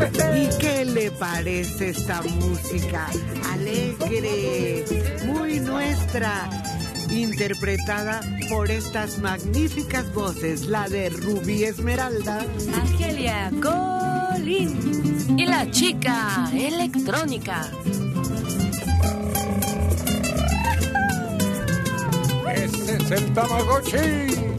¿Y qué le parece esta música? Alegre, muy nuestra, interpretada por estas magníficas voces, la de Rubí Esmeralda, Angelia Colín y la chica electrónica. Ese es el Tamagotchi.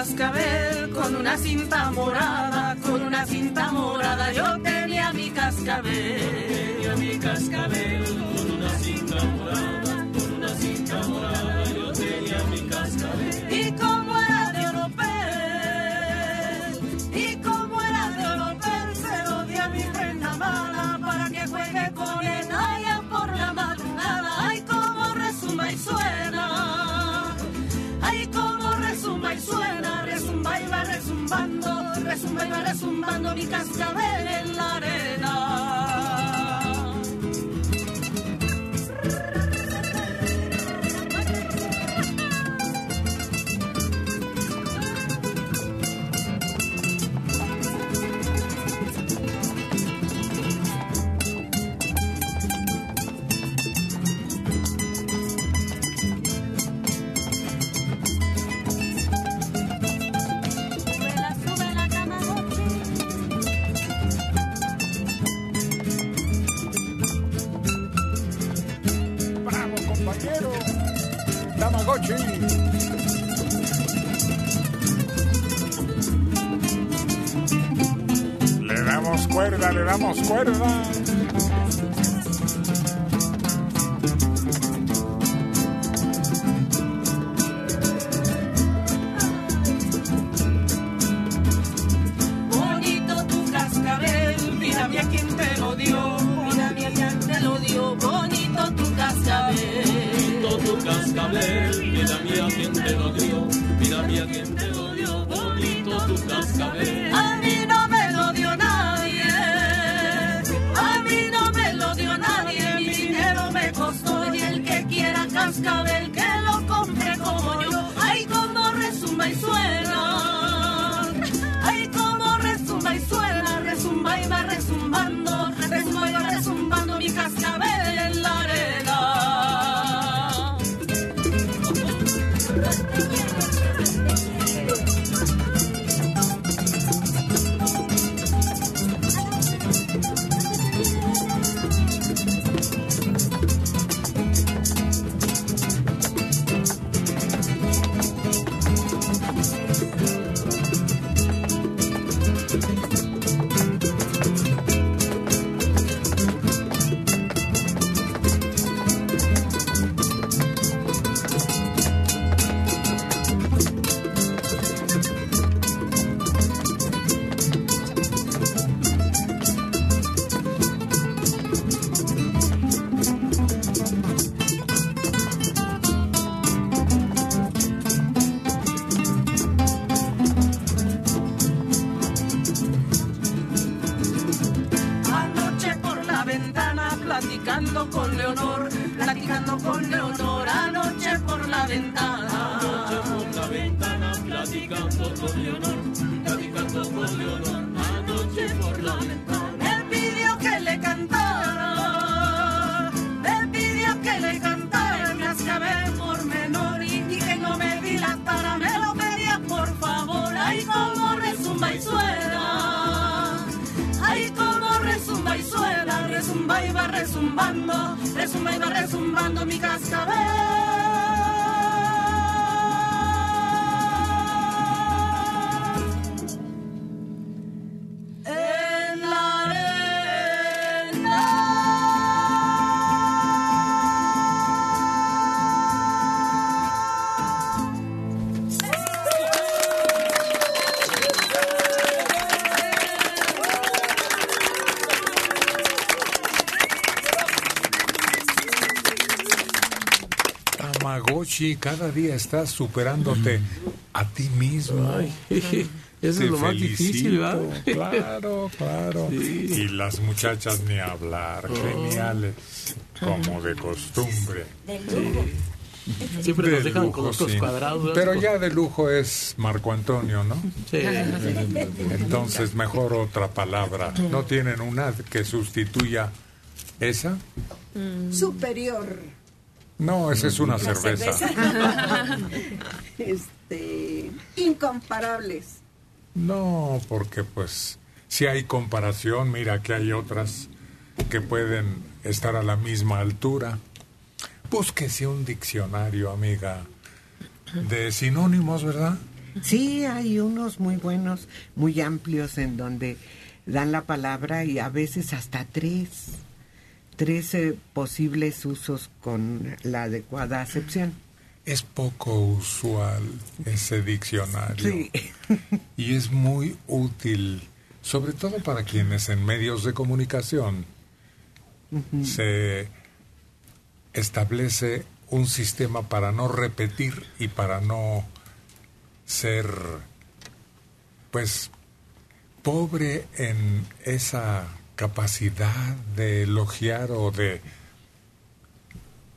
Cascabel con una cinta morada, con una cinta morada. Yo tenía mi cascabel. Tenía mi cascabel con una cinta morada, con una cinta morada. Yo tenía mi cascabel. Y como era de oropel, y como era de oropel, se lo di a mi reina mala para que juegue resumbando, resumba y va resumbando mi cascabel en la arena. Le damos cuerda, le damos cuerda. Leonor, platicando con Leonor, anoche por la ventana. Anoche por la ventana platicando con Leonor, resumbando, resumba y va resumbando mi cascabel. Tamagotchi, cada día estás superándote a ti mismo. Eso Te es lo más difícil, ¿verdad? Claro, claro. Sí. Y las muchachas ni hablar, geniales, como de costumbre. Siempre De nos dejan lujo, con sí. cuadrados. ¿verdad? Pero ya de lujo es Marco Antonio, ¿no? Sí. Entonces mejor otra palabra. ¿No tienen una que sustituya esa? Superior. No, esa es una cerveza. este, incomparables. No, porque pues si hay comparación, mira que hay otras que pueden estar a la misma altura. Búsquese un diccionario, amiga, de sinónimos, ¿verdad? Sí, hay unos muy buenos, muy amplios en donde dan la palabra y a veces hasta tres, tres posibles usos con la adecuada acepción. Es poco usual ese diccionario. Sí. Y es muy útil, sobre todo para quienes en medios de comunicación se establece un sistema para no repetir y para no ser, pues, pobre en esa capacidad de elogiar o de,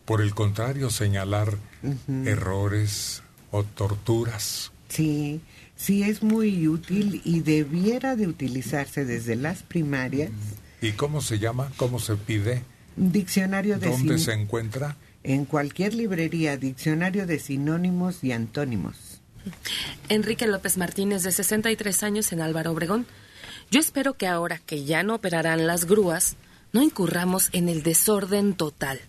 por el contrario, señalar errores o torturas. Sí, sí es muy útil y debiera de utilizarse desde las primarias. ¿Y cómo se llama? ¿Cómo se pide? Diccionario de ¿Dónde se encuentra? en cualquier librería, diccionario de sinónimos y antónimos. Enrique López Martínez, de 63 años, en Álvaro Obregón. Yo espero que ahora que ya no operarán las grúas, no incurramos en el desorden total.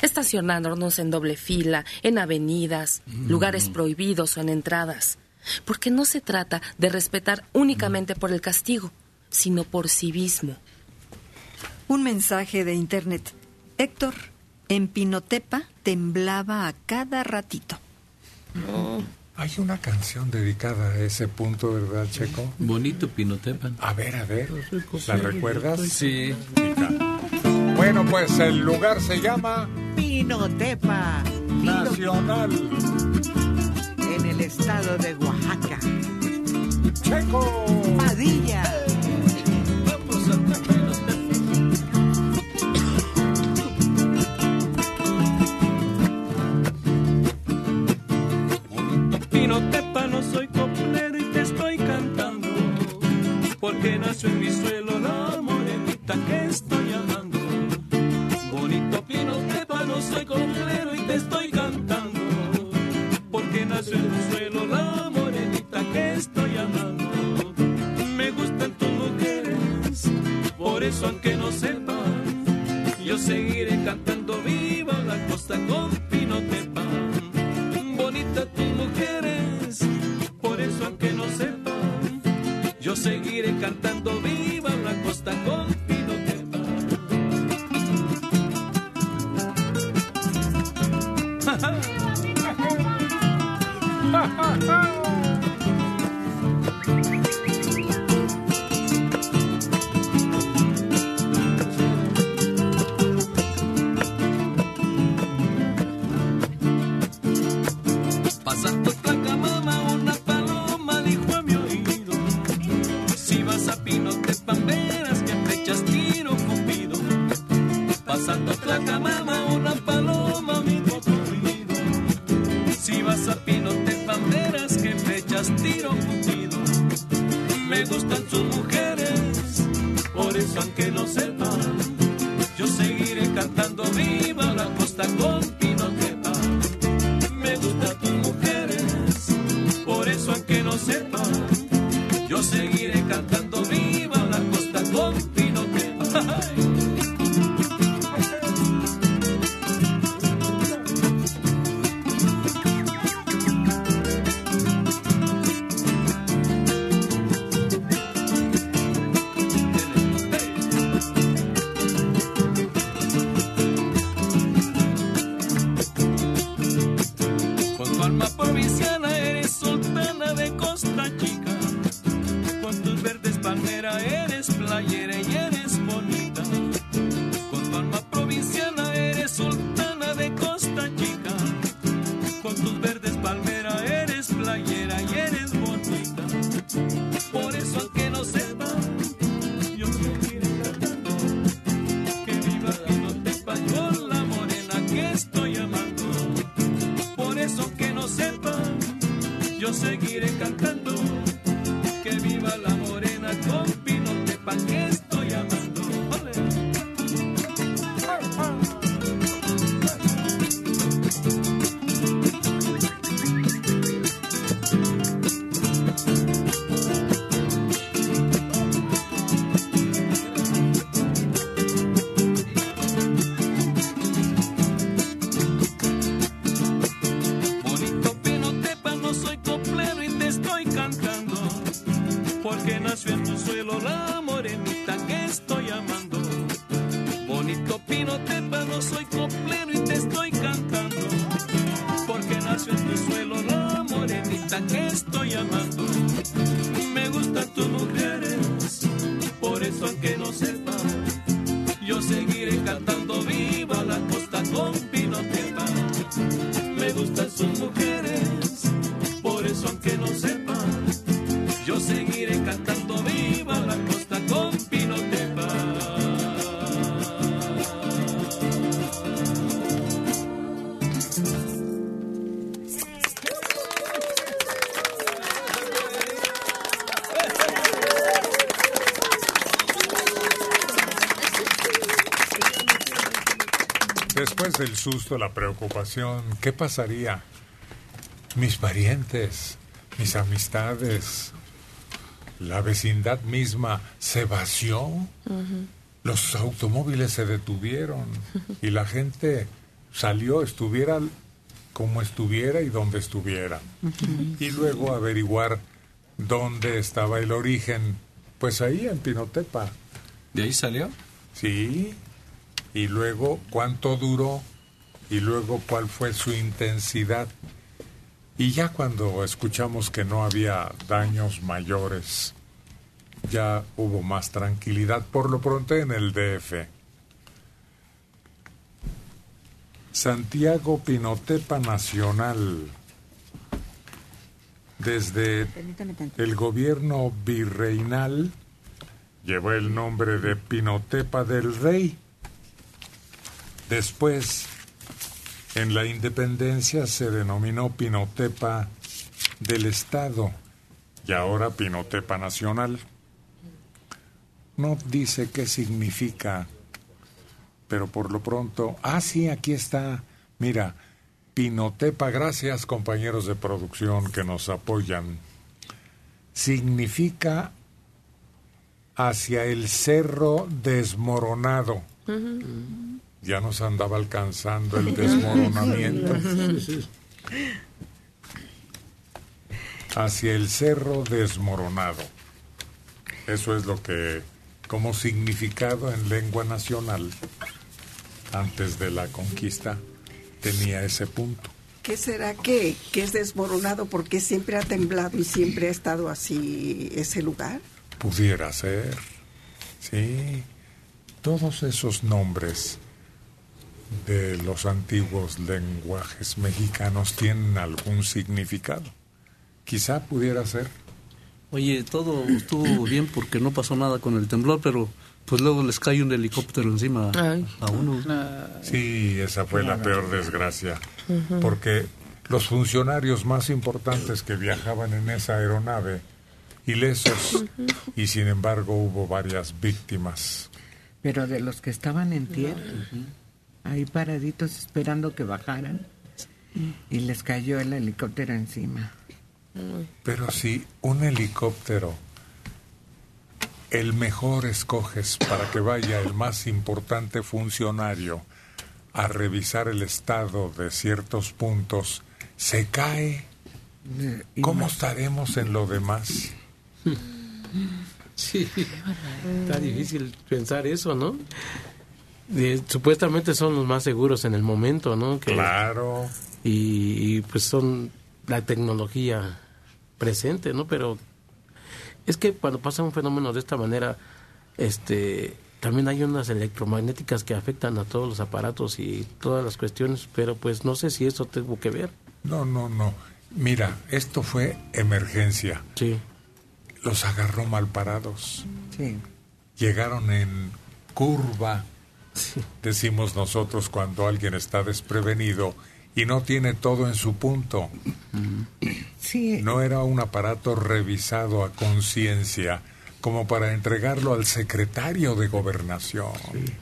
Estacionándonos en doble fila, en avenidas, lugares prohibidos o en entradas. Porque no se trata de respetar únicamente por el castigo, sino por civismo. Un mensaje de internet. Héctor, en Pinotepa temblaba a cada ratito. Hay una canción dedicada a ese punto, ¿verdad, Checo? Bonito Pinotepa. A ver, a ver. ¿La recuerdas? Sí. Bueno, pues el lugar se llama Pinotepa, Nacional. en el estado de Oaxaca. Checo. Padilla. Porque nació en mi suelo la morenita que estoy amando. Bonito Pinotepa, no soy coplero y te estoy cantando. Porque nació en mi suelo susto, la preocupación, ¿qué pasaría? Mis parientes, mis amistades, la vecindad misma se vació, los automóviles se detuvieron y la gente salió, estuviera como estuviera y donde estuviera. Y luego averiguar dónde estaba el origen, pues ahí en Pinotepa. ¿De ahí salió? Sí, y luego cuánto duró y luego cuál fue su intensidad. Y ya cuando escuchamos que no había daños mayores, ya hubo más tranquilidad, por lo pronto en el DF. Santiago Pinotepa Nacional. Desde el gobierno virreinal llevó el nombre de Pinotepa del Rey. Después, en la independencia se denominó Pinotepa del Estado y ahora Pinotepa Nacional. No dice qué significa, pero por lo pronto, ah, sí, aquí está, mira, Pinotepa, gracias compañeros de producción que nos apoyan, significa hacia el cerro desmoronado. Ya nos andaba alcanzando el desmoronamiento. Hacia el cerro desmoronado. Eso es lo que, como significado en lengua nacional, antes de la conquista, tenía ese punto. ¿Qué será que, que es desmoronado porque siempre ha temblado y siempre ha estado así ese lugar? Pudiera ser. Sí. Todos esos nombres de los antiguos lenguajes mexicanos tienen algún significado. Quizá pudiera ser. Oye, todo estuvo bien porque no pasó nada con el temblor, pero pues luego les cae un helicóptero encima Ay. a uno. Sí, esa fue la peor desgracia. Porque los funcionarios más importantes que viajaban en esa aeronave, ilesos, y sin embargo hubo varias víctimas. Pero de los que estaban en tierra, ahí paraditos esperando que bajaran, y les cayó el helicóptero encima. Pero si un helicóptero, el mejor escoges para que vaya el más importante funcionario a revisar el estado de ciertos puntos, se cae, ¿cómo estaremos en lo demás? Sí, está difícil pensar eso, ¿no? De- supuestamente son los más seguros en el momento, ¿no? Que, Claro. y, y, pues son la tecnología presente, ¿no? Pero es que cuando pasa un fenómeno de esta manera, este, también hay unas electromagnéticas que afectan a todos los aparatos y todas las cuestiones, pero pues no sé si eso tengo que ver. No, no, no. Mira, esto fue emergencia. Sí. Los agarró mal parados. Sí. Llegaron en curva, decimos nosotros cuando alguien está desprevenido y no tiene todo en su punto. Sí, No era un aparato revisado a conciencia como para entregarlo al secretario de gobernación.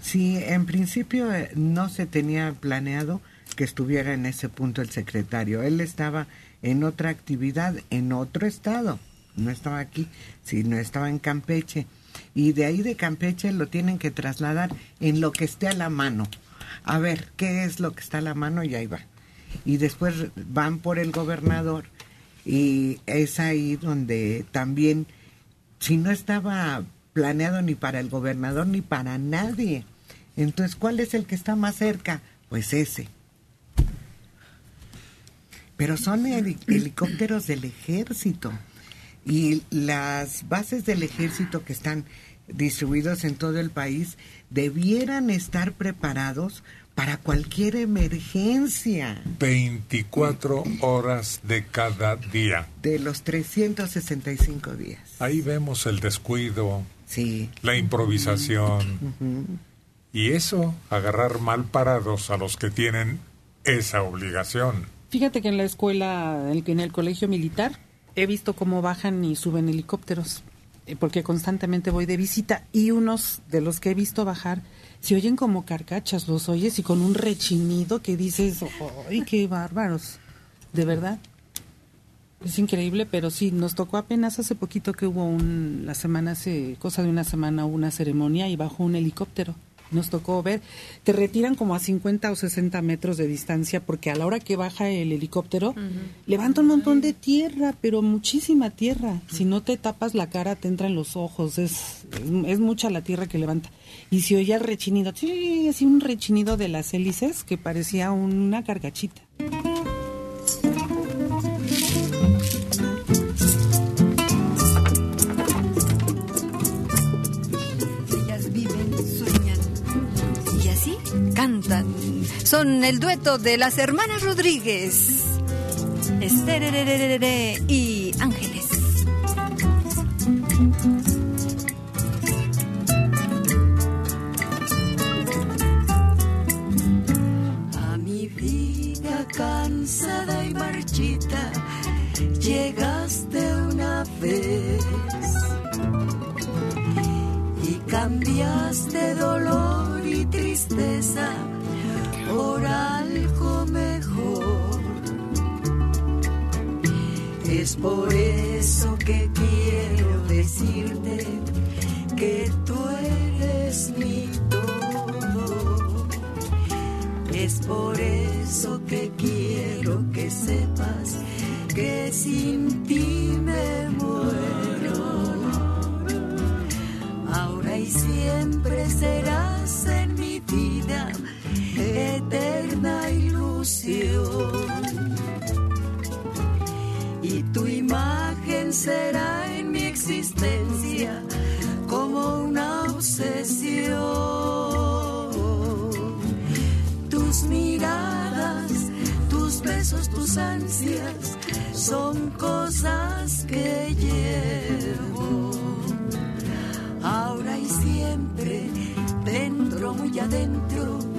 sí, en principio eh, no se tenía planeado que estuviera en ese punto el secretario. Él estaba en otra actividad, en otro estado. No estaba aquí, sino estaba en Campeche. Y de ahí de Campeche lo tienen que trasladar en lo que esté a la mano. A ver, ¿qué es lo que está a la mano? Y ahí va. Y después van por el gobernador y es ahí donde también, si no estaba planeado ni para el gobernador ni para nadie, entonces, ¿cuál es el que está más cerca? Pues ese. Pero son heli- helicópteros del ejército y las bases del ejército que están distribuidos en todo el país debieran estar preparados para cualquier emergencia 24 horas de cada día. de los 365 días. Ahí vemos el descuido, Sí. la improvisación y eso, agarrar mal parados a los que tienen esa obligación. Fíjate que en la escuela, en en el colegio militar, he visto cómo bajan y suben helicópteros, eh, porque constantemente voy de visita y unos de los que he visto bajar se oyen como carcachas, los oyes y con un rechinido que dices, ¡ay, qué bárbaros! De verdad. Es increíble, pero sí, nos tocó apenas hace poquito que hubo un, la semana, hace cosa de una semana, una ceremonia y bajó un helicóptero. Nos tocó ver, te retiran como a 50 o 60 metros de distancia porque a la hora que baja el helicóptero levanta un montón de tierra, pero muchísima tierra. Si no te tapas la cara te entran los ojos, es, es, es mucha la tierra que levanta. Y se oía el rechinido, sí, así un rechinido de las hélices que parecía una cargachita. Cantan. Son el dueto de las hermanas Rodríguez. Estererererere y Ángeles. A mi vida cansada y marchita, llegaste una vez y cambiaste dolor tristeza por algo mejor. Es por eso que quiero decirte que tú eres mi todo. Es por eso que quiero que sepas que sin ti me muero. Siempre serás en mi vida eterna ilusión. Y tu imagen será en mi existencia como una obsesión tus miradas, tus besos, tus ansias son cosas que llevo. Muy adentro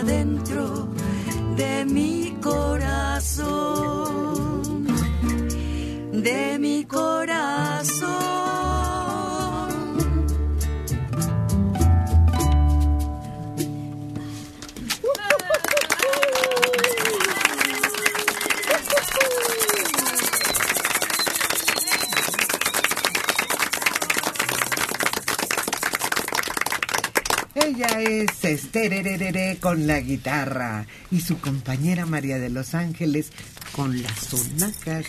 adentro de mi con la guitarra y su compañera María de los Ángeles con las sonacas,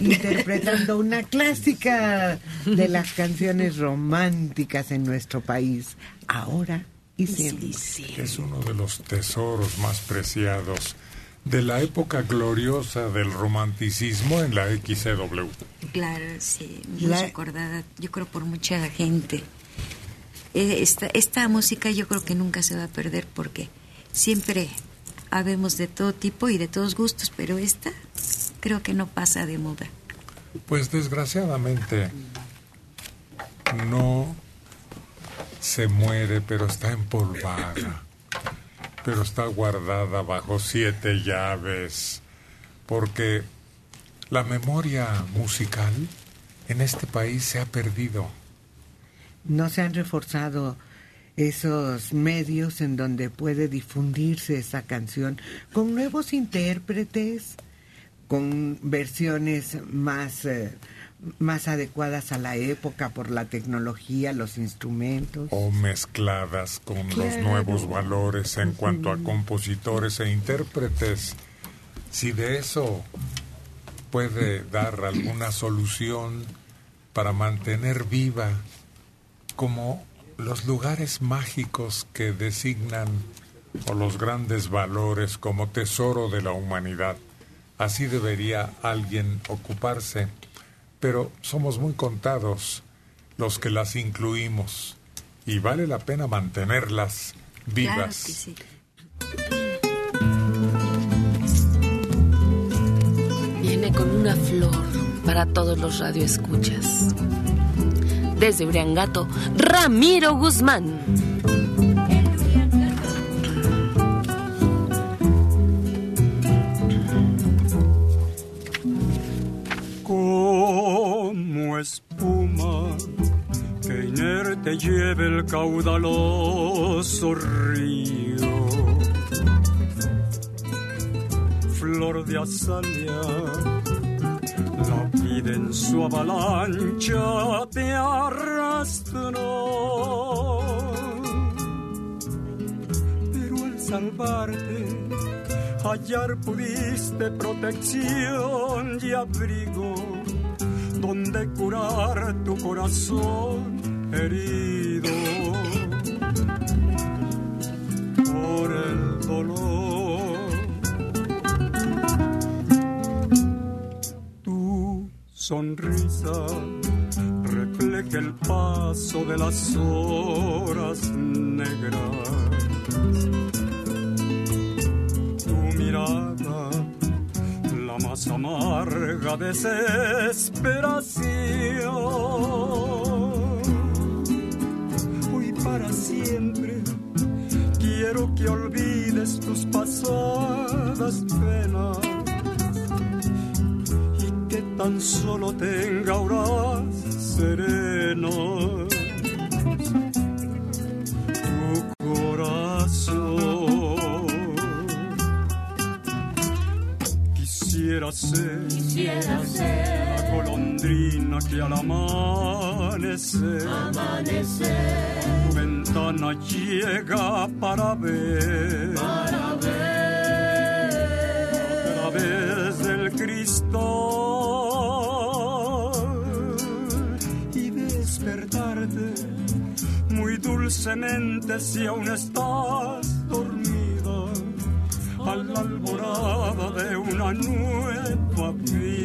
interpretando una clásica de las canciones románticas en nuestro país, ahora y siempre. Es uno de los tesoros más preciados de la época gloriosa del romanticismo en la XCW. Claro, sí, muy La- recordada, yo creo por mucha gente. Eh, Esta, esta música yo creo que nunca se va a perder porque siempre habemos de todo tipo y de todos gustos, pero esta creo que no pasa de moda. Pues desgraciadamente no se muere, pero está empolvada, pero está guardada bajo siete llaves, porque la memoria musical en este país se ha perdido. no se han reforzado esos medios en donde puede difundirse esa canción con nuevos intérpretes, con versiones más, eh, más adecuadas a la época por la tecnología, los instrumentos. o mezcladas con los nuevos valores en cuanto a compositores e intérpretes. Si de eso puede dar alguna solución para mantener viva como los lugares mágicos que designan o los grandes valores como tesoro de la humanidad. Así debería alguien ocuparse, pero somos muy contados los que las incluimos y vale la pena mantenerlas vivas. Viene con una flor para todos los radioescuchas. Desde Uriangato, Ramiro Guzmán. como espuma que inerte lleve el caudaloso río. Flor de azalea, vida en su avalancha te arrastró. Pero al salvarte, hallar pudiste protección y abrigo donde curar tu corazón herido por el dolor. Sonrisa refleja el paso de las horas negras tu mirada, la más amarga desesperación. Hoy para siempre quiero que olvides tus pasadas penas tan solo tenga horas serenas tu corazón. Quisiera ser, Quisiera ser la golondrina que al amanecer, Amanecer. tu ventana llega para ver, para ver a través del cristal dulcemente si aún estás dormida a la alborada de una nueva vida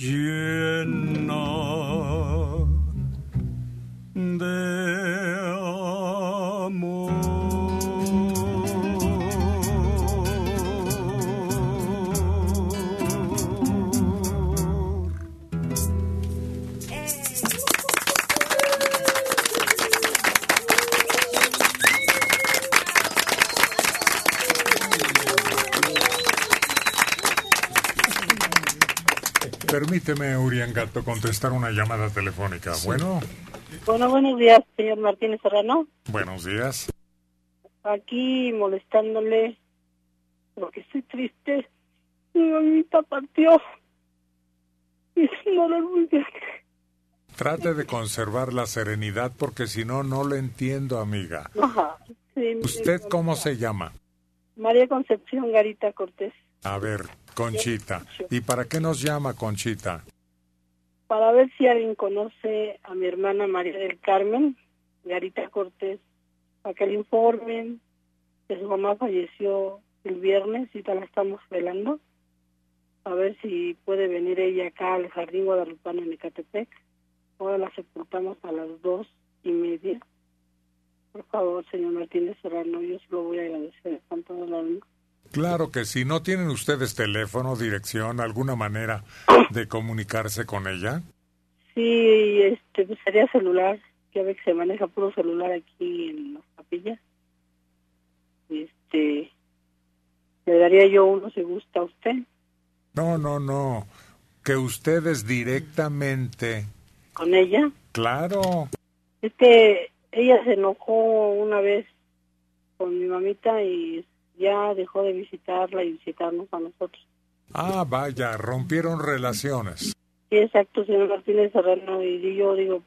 Llena Permíteme, Uriangato, contestar una llamada telefónica. Bueno, Bueno, buenos días, señor Martínez Serrano. buenos días. Aquí molestándole porque estoy triste. Mi mamita partió. Y es un dolor muy grande. Trate de conservar la serenidad porque si no, no le entiendo, amiga. Ajá. Sí, mi- ¿Usted cómo se llama? María Concepción Garita Cortés. A ver, Conchita. ¿Y para qué nos llama Conchita? Para ver si alguien conoce a mi hermana María del Carmen Garita Cortés. Para que le informen que su mamá falleció el viernes y la estamos velando. A ver si puede venir ella acá al Jardín Guadalupano en Ecatepec. Ahora la sepultamos a las dos y media. Por favor, señor Martínez Serrano, yo se lo voy a agradecer con todo el alma. Claro que si no tienen ustedes teléfono, dirección, alguna manera de comunicarse con ella. Sí, este, pues sería celular. Ya ve que se maneja puro celular aquí en las capillas. Este, le daría yo uno si gusta a usted. No, no, no. Que ustedes directamente. ¿Con ella? Claro. Es que ella se enojó una vez con mi mamita y ya dejó de visitarla y visitarnos a nosotros. Ah, vaya, rompieron relaciones. Sí, exacto, señor Martínez Serrano. Y yo digo,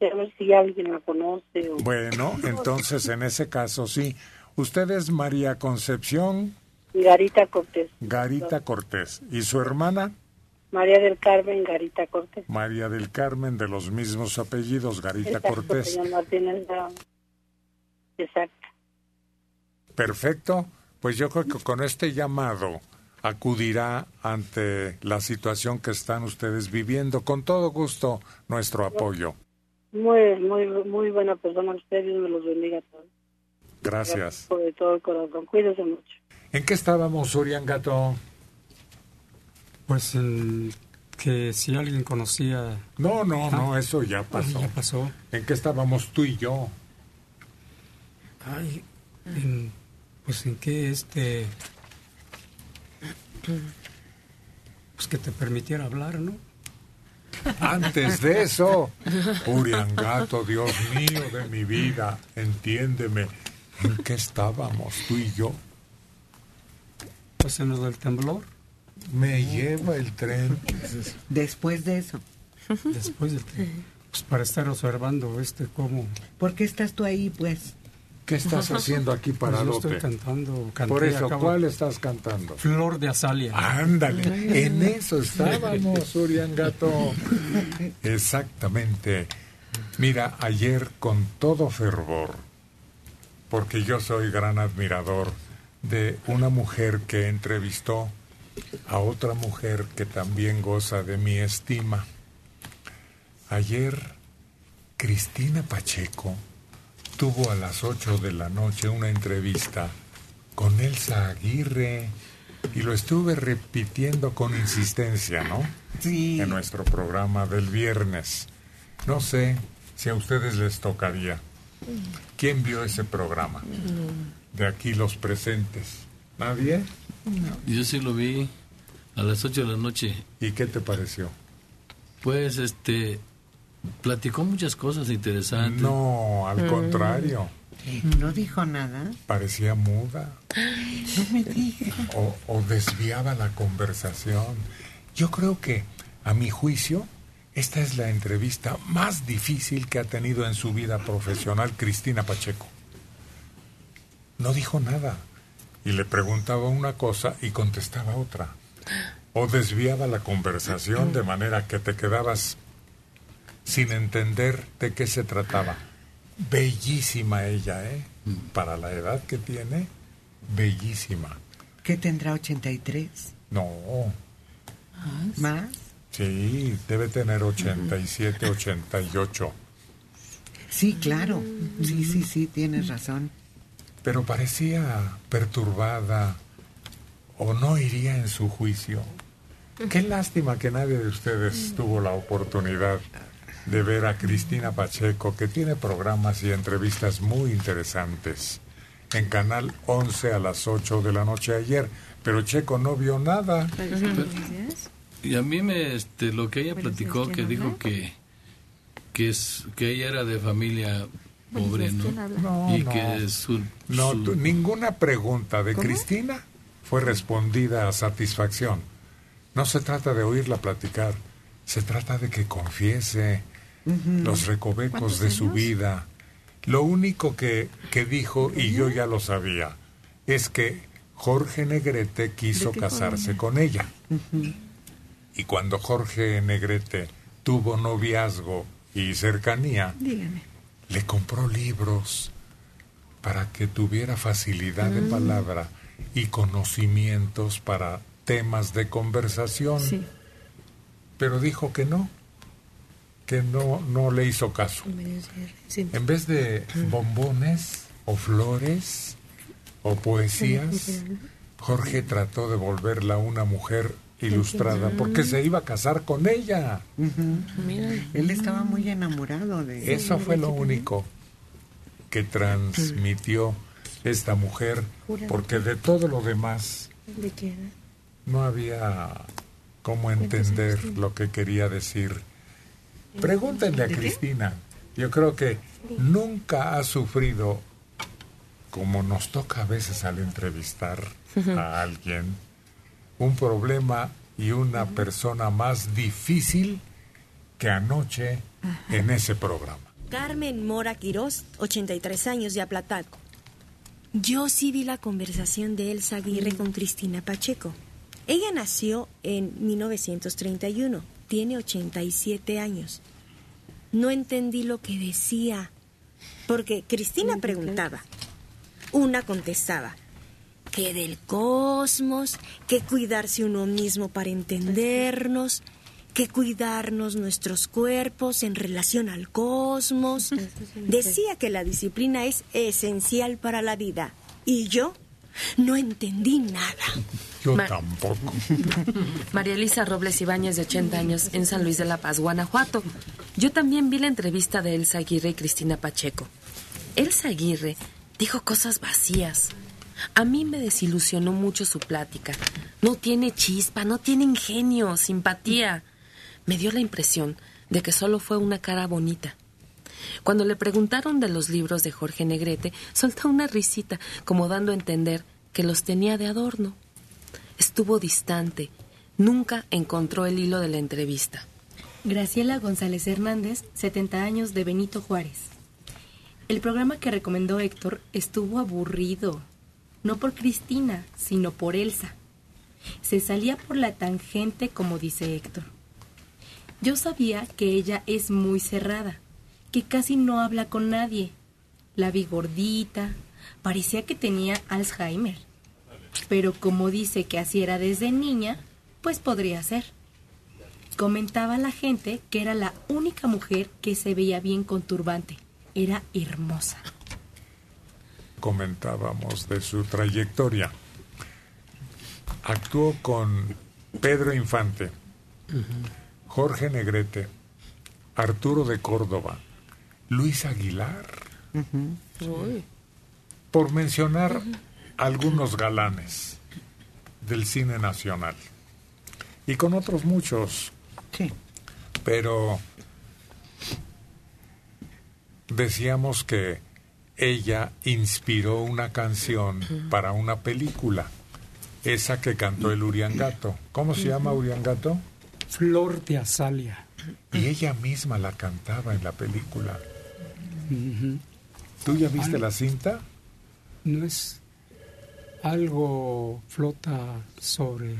a ver si alguien la conoce. O... Bueno, entonces en ese caso sí. Usted es María Concepción Garita Cortés. Garita Cortés. ¿Y su hermana? María del Carmen Garita Cortés. María del Carmen, de los mismos apellidos, Garita Exacto, Cortés. señor Martínez. Exacto. Perfecto. Pues yo creo que con este llamado acudirá ante la situación que están ustedes viviendo. Con todo gusto, nuestro apoyo. Muy, muy, muy buena persona usted. Dios me los bendiga a todos. Gracias. Por de todo el corazón. Cuídese mucho. ¿En qué estábamos, Uriangato? Pues el que si alguien conocía... No, no, no, Ah, eso ya pasó. ya pasó. ¿En qué estábamos tú y yo? Ay, en- pues en qué este... Pues que te permitiera hablar, ¿no? Antes de eso, Uriangato, Dios mío de mi vida, entiéndeme. ¿En qué estábamos tú y yo? Pues en lo del temblor. Me lleva el tren. Después de eso. Después del temblor. Pues para estar observando este cómo... ¿Por qué estás tú ahí, pues? ¿Qué estás haciendo aquí Pues yo estoy cantando, canté, Por eso, acabo- ¿cuál estás cantando? Flor de Azalia. Ándale, en eso estábamos, Uriangato. Exactamente. Mira, ayer con todo fervor, porque yo soy gran admirador de una mujer que entrevistó a otra mujer que también goza de mi estima. Ayer, Cristina Pacheco tuvo a las 8 de la noche una entrevista con Elsa Aguirre y lo estuve repitiendo con insistencia, ¿no? Sí. En nuestro programa del viernes. No sé si a ustedes les tocaría. ¿Quién vio ese programa? De aquí los presentes. ¿Nadie? Yo sí lo vi a las 8 de la noche. ¿Y qué te pareció? Pues, este, platicó muchas cosas interesantes. No, al contrario. ¿No dijo nada? Parecía muda. No me digas. o, o desviaba la conversación. Yo creo que, a mi juicio, esta es la entrevista más difícil que ha tenido en su vida profesional Cristina Pacheco. No dijo nada y le preguntaba una cosa y contestaba otra. o desviaba la conversación de manera que te quedabas sin entender de qué se trataba. Bellísima ella, ¿eh? Para la edad que tiene, bellísima. ¿Qué tendrá 83? No, ¿Más? sí, debe tener 87, 88. Sí, claro. Sí, sí, sí, tienes razón. Pero parecía perturbada o no iría en su juicio. Qué lástima que nadie de ustedes tuvo la oportunidad de ver a Cristina Pacheco, que tiene programas y entrevistas muy interesantes en Canal 11 a las 8 de la noche ayer, pero Checo no vio nada. Y a mí me, este, lo que ella platicó, que dijo que, que, es, que ella era de familia pobre, ¿no? No, y no. que su... No, su- ninguna pregunta de Cristina fue respondida a satisfacción. No se trata de oírla platicar, se trata de que confiese los recovecos de su vida. Lo único que, que dijo, y yo ya lo sabía, es que Jorge Negrete quiso casarse con ella. Y cuando Jorge Negrete tuvo noviazgo y cercanía, Dígame. le compró libros para que tuviera facilidad de Mm. palabra y conocimientos para temas de conversación. Sí. Pero dijo que no, que no, no le hizo caso. En vez de bombones o flores o poesías, Jorge trató de volverla una mujer ilustrada porque se iba a casar con ella. Él estaba muy enamorado de Eso fue lo único que transmitió esta mujer, porque de todo lo demás no había cómo entender lo que quería decir. Pregúntenle a. Cristina. Yo creo que nunca ha sufrido, como nos toca a veces al entrevistar a alguien, un problema y una persona más difícil que anoche en ese programa. Carmen Mora Quirós, 83 años de Aplataco. Yo sí vi la conversación de Elsa Aguirre con Cristina Pacheco. Ella nació en 1931, tiene 87 años. No entendí lo que decía, porque Cristina preguntaba, una contestaba, que del cosmos, que cuidarse uno mismo para entendernos, que cuidarnos nuestros cuerpos en relación al cosmos. Decía que la disciplina es esencial para la vida. Y yo no entendí nada. Yo Ma- tampoco. María Elisa Robles Ibáñez, de 80 años, en San Luis de la Paz, Guanajuato. Yo también vi la entrevista de Elsa Aguirre y Cristina Pacheco. Elsa Aguirre dijo cosas vacías. A mí me desilusionó mucho su plática. No tiene chispa, no tiene ingenio, simpatía. Me dio la impresión de que solo fue una cara bonita. Cuando le preguntaron de los libros de Jorge Negrete, soltó una risita, como dando a entender que los tenía de adorno. Estuvo distante, nunca encontró el hilo de la entrevista. Graciela González Hernández, 70 años de Benito Juárez. El programa que recomendó Héctor estuvo aburrido, no por Cristina, sino por Elsa. Se salía por la tangente, como dice Héctor. Yo sabía que ella es muy cerrada, que casi no habla con nadie. La vi gordita, parecía que tenía Alzheimer. Pero como dice que así era desde niña, pues podría ser. Comentaba la gente que era la única mujer que se veía bien con turbante. Era hermosa. Comentábamos de su trayectoria. Actuó con Pedro Infante, Jorge Negrete, Arturo de Córdoba, Luis Aguilar, por mencionar algunos galanes del cine nacional. Y con otros muchos. Sí. Pero decíamos que ella inspiró una canción para una película, esa que cantó el Uriangato. ¿Cómo se llama Uriangato? Flor de Azalia. Y ella misma la cantaba en la película. ¿Tú ya viste Al- la cinta? No es algo flota sobre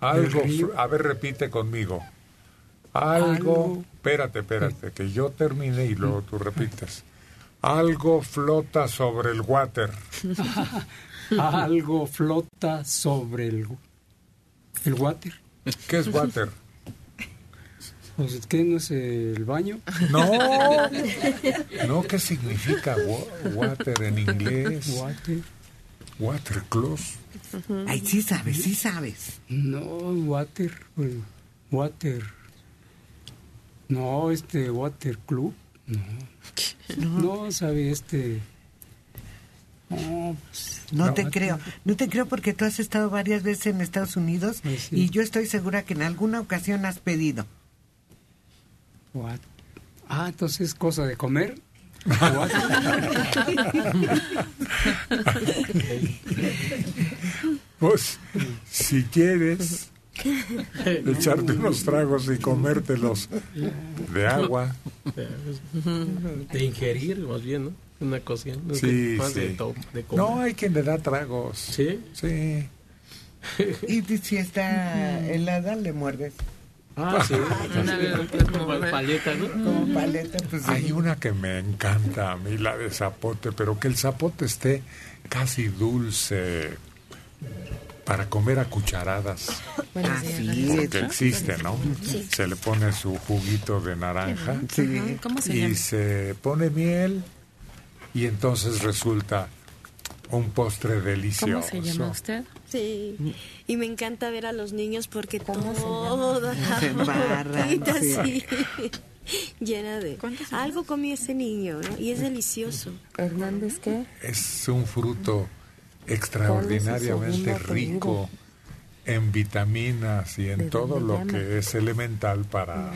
Algo, a ver, repite conmigo. Algo, Algo. espérate, espérate, que yo termine y luego tú repites. Algo flota sobre el water. Algo flota sobre el, el water. ¿Qué es water? Pues, ¿Qué no es el baño? No, no, ¿qué significa wa- water en inglés? Water. Water close. Ay, sí sabes, sí sabes. No, water. Water. No, este Water Club. No. No, sabe, este. No, pues, No te water. creo, no te creo porque tú has estado varias veces en Estados Unidos Pues sí. y yo estoy segura que en alguna ocasión has pedido. What? Ah, entonces es cosa de comer. Pues, si quieres echarte unos tragos y comértelos de agua. De ingerir, más bien, ¿no? Una cocina. ¿no? Sí, Más de sí. to- de comer. No, hay quien le da tragos. ¿Sí? Sí. Y si está helada, le muerdes. Ah, sí. Una vez, Como paleta, ¿no? Como paleta, pues Hay una que me encanta a mí, la de zapote, pero que el zapote esté casi dulce para comer a cucharadas. Buenos días, Así Vanessa. es. Que existe, ¿no? Sí. Se le pone su juguito de naranja Sí. ¿cómo se y llama? se pone miel y entonces resulta un postre delicioso. ¿Cómo se llama usted? Sí, y me encanta ver a los niños porque toda sí. así, llena de... Algo comió ese niño, ¿no? Y es delicioso. ¿Hernández qué? Es un fruto extraordinariamente rico en vitaminas y en ¿De todo lo llama? que es elemental para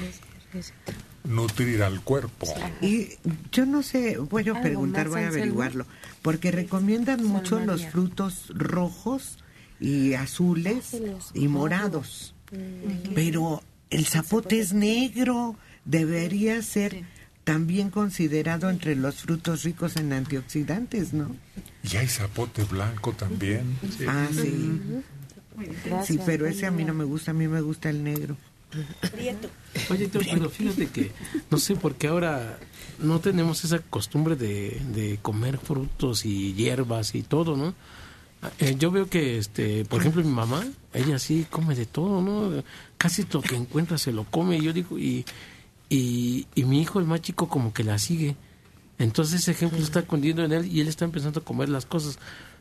nutrir al cuerpo. Y yo no sé, voy a ¿Algo preguntar, voy a averiguarlo, porque recomiendan mucho los frutos rojos y azules y morados, pero el zapote es negro, debería ser también considerado entre los frutos ricos en antioxidantes, ¿no? Y hay zapote blanco también. Ah, sí. Sí, pero ese a mí no me gusta, a mí me gusta el negro. Oye, pero fíjate que no sé por qué ahora no tenemos esa costumbre de, de comer frutos y hierbas y todo, ¿no? Eh, yo veo que, este, por ejemplo, mi mamá, ella sí come de todo, ¿no? Casi lo que encuentra se lo come. Y yo digo, y, y, y mi hijo, el más chico, como que la sigue. Entonces ese ejemplo está escondiendo en él y él está empezando a comer las cosas.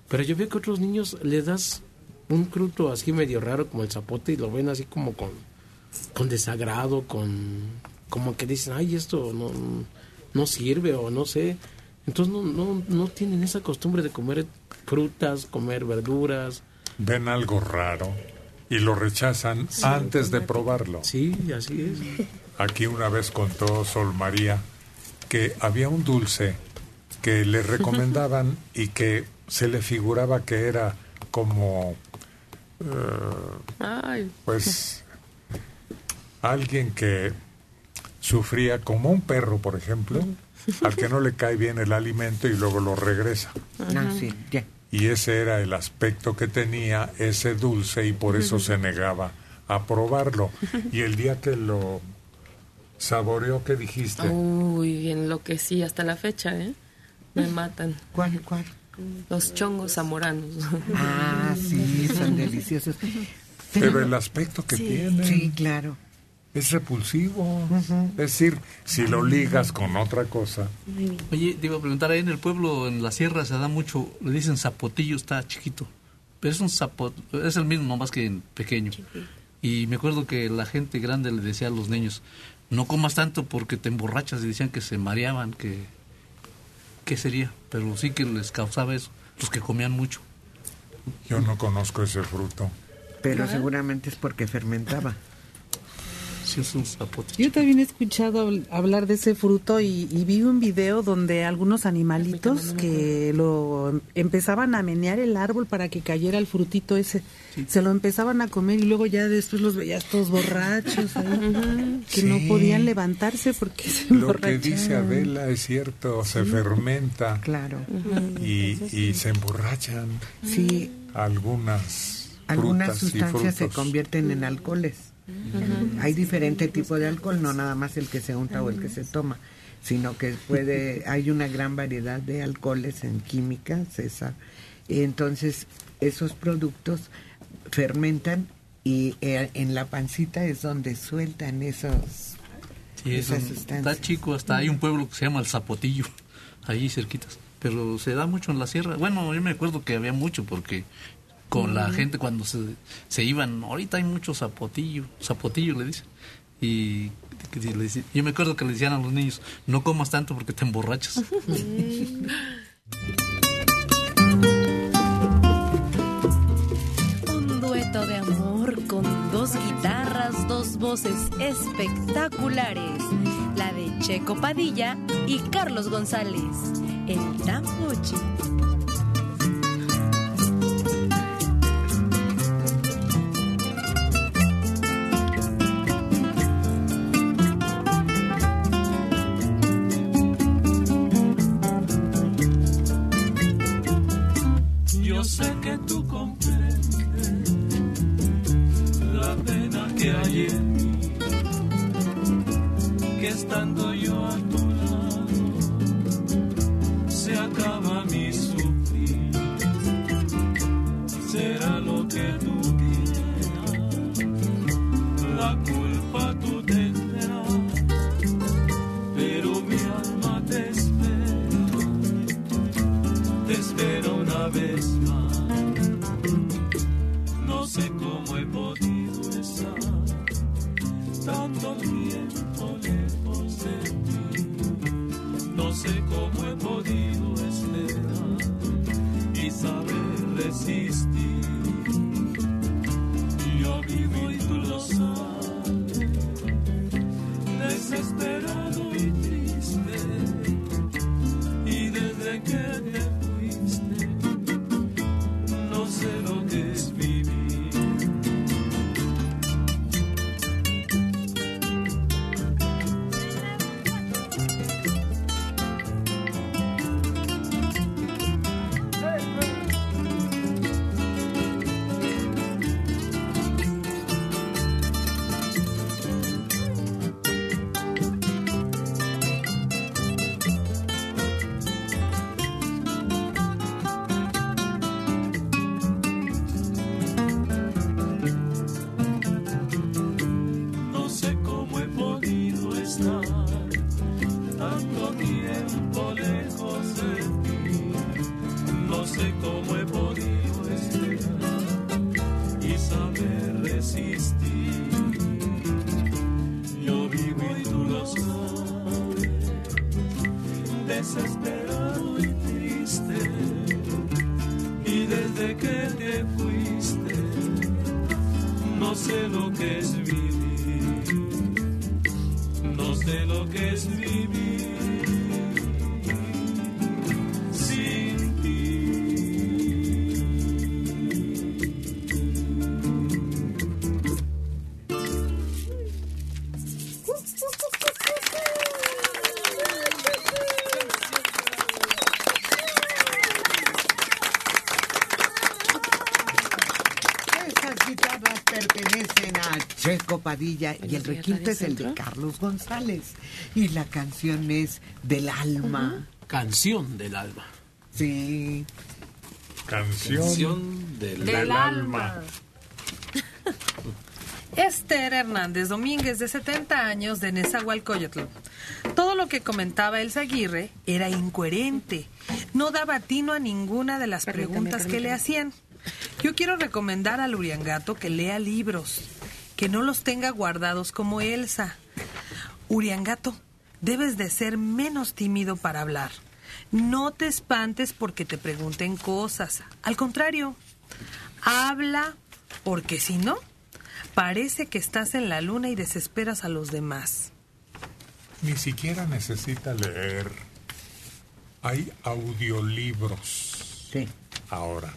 Pero yo veo que otros niños le das un fruto así medio raro como el zapote y lo ven así como con, con desagrado, con como que dicen, ay, esto no, no sirve o no sé. Entonces no, no, no tienen esa costumbre de comer frutas, comer verduras. Ven algo raro y lo rechazan antes de probarlo. Sí, así es. Aquí una vez contó Sol María que había un dulce que le recomendaban y que se le figuraba que era como eh, pues alguien que sufría como un perro, por ejemplo, al que no le cae bien el alimento y luego lo regresa. Ah, sí, ya. Y ese era el aspecto que tenía ese dulce y por eso se negaba a probarlo. Y el día que lo saboreó, ¿qué dijiste? Uy, enloquecí hasta la fecha, ¿eh? Me matan. ¿Cuál, cuál? Los chongos zamoranos. Ah, sí, son deliciosos. Pero el aspecto que Sí. tiene Sí, claro. Es repulsivo. Es decir, si lo ligas con otra cosa, Oye, te iba a preguntar, ahí en el pueblo, en la sierra, se da mucho, le dicen zapotillo, está chiquito. Pero es un zapot, es el mismo, nomás que en pequeño. Y me acuerdo que la gente grande le decía a los niños, no comas tanto porque te emborrachas. Y decían que se mareaban, que... ¿Qué sería? Pero sí que les causaba eso, los que comían mucho. yo no conozco ese fruto. Pero seguramente es porque fermentaba. Un zapote. Yo también he escuchado habl- hablar de ese fruto y, y vi un video donde algunos animalitos que lo em- empezaban a menear el árbol para que cayera el frutito ese, se lo empezaban a comer y luego ya después los veías todos borrachos ahí, que no podían levantarse porque se Lo que dice Adela es cierto, se fermenta Claro. y, y se emborrachan. Sí. algunas Algunas frutas y sustancias se convierten en alcoholes. Hay diferente tipo de alcohol, no nada más el que se unta o el que se toma, sino que puede, hay una gran variedad de alcoholes en química, César. Entonces, esos productos fermentan y eh, en la pancita es donde sueltan esos Sí, es esas un- sustancias. está chico, hasta hay un pueblo que se llama El Zapotillo, ahí cerquitas. Pero se da mucho en la sierra. Bueno, yo me acuerdo que había mucho porque con la gente cuando se, se iban, ahorita hay mucho zapotillo, zapotillo le dicen. Y yo me acuerdo que le decían a los niños, no comas tanto porque te emborrachas. Un dueto de amor con dos guitarras, dos voces espectaculares. La de Checo Padilla y Carlos González. El Tambochi. Sé que tú comprendes sé cómo he podido esperar y saber resistir. Yo vivo y tú lo sabes, desesperado Padilla y el requinto es el de Carlos González. Y la canción es Del Alma. Canción del alma. Sí. Canción, Canción del, del alma. alma. Esther Hernández Domínguez, de 70 años, de Nezahualcóyotl. Todo lo que comentaba Elsa Aguirre era incoherente. No daba tino a ninguna de las Permítame, preguntas que le hacían. Yo quiero recomendar al Uriangato que lea libros, que no los tenga guardados como Elsa. Uriangato, debes de ser menos tímido para hablar. No te espantes porque te pregunten cosas. Al contrario, habla porque si no, parece que estás en la luna y desesperas a los demás. Ni siquiera necesita leer. Hay audiolibros Sí. ahora.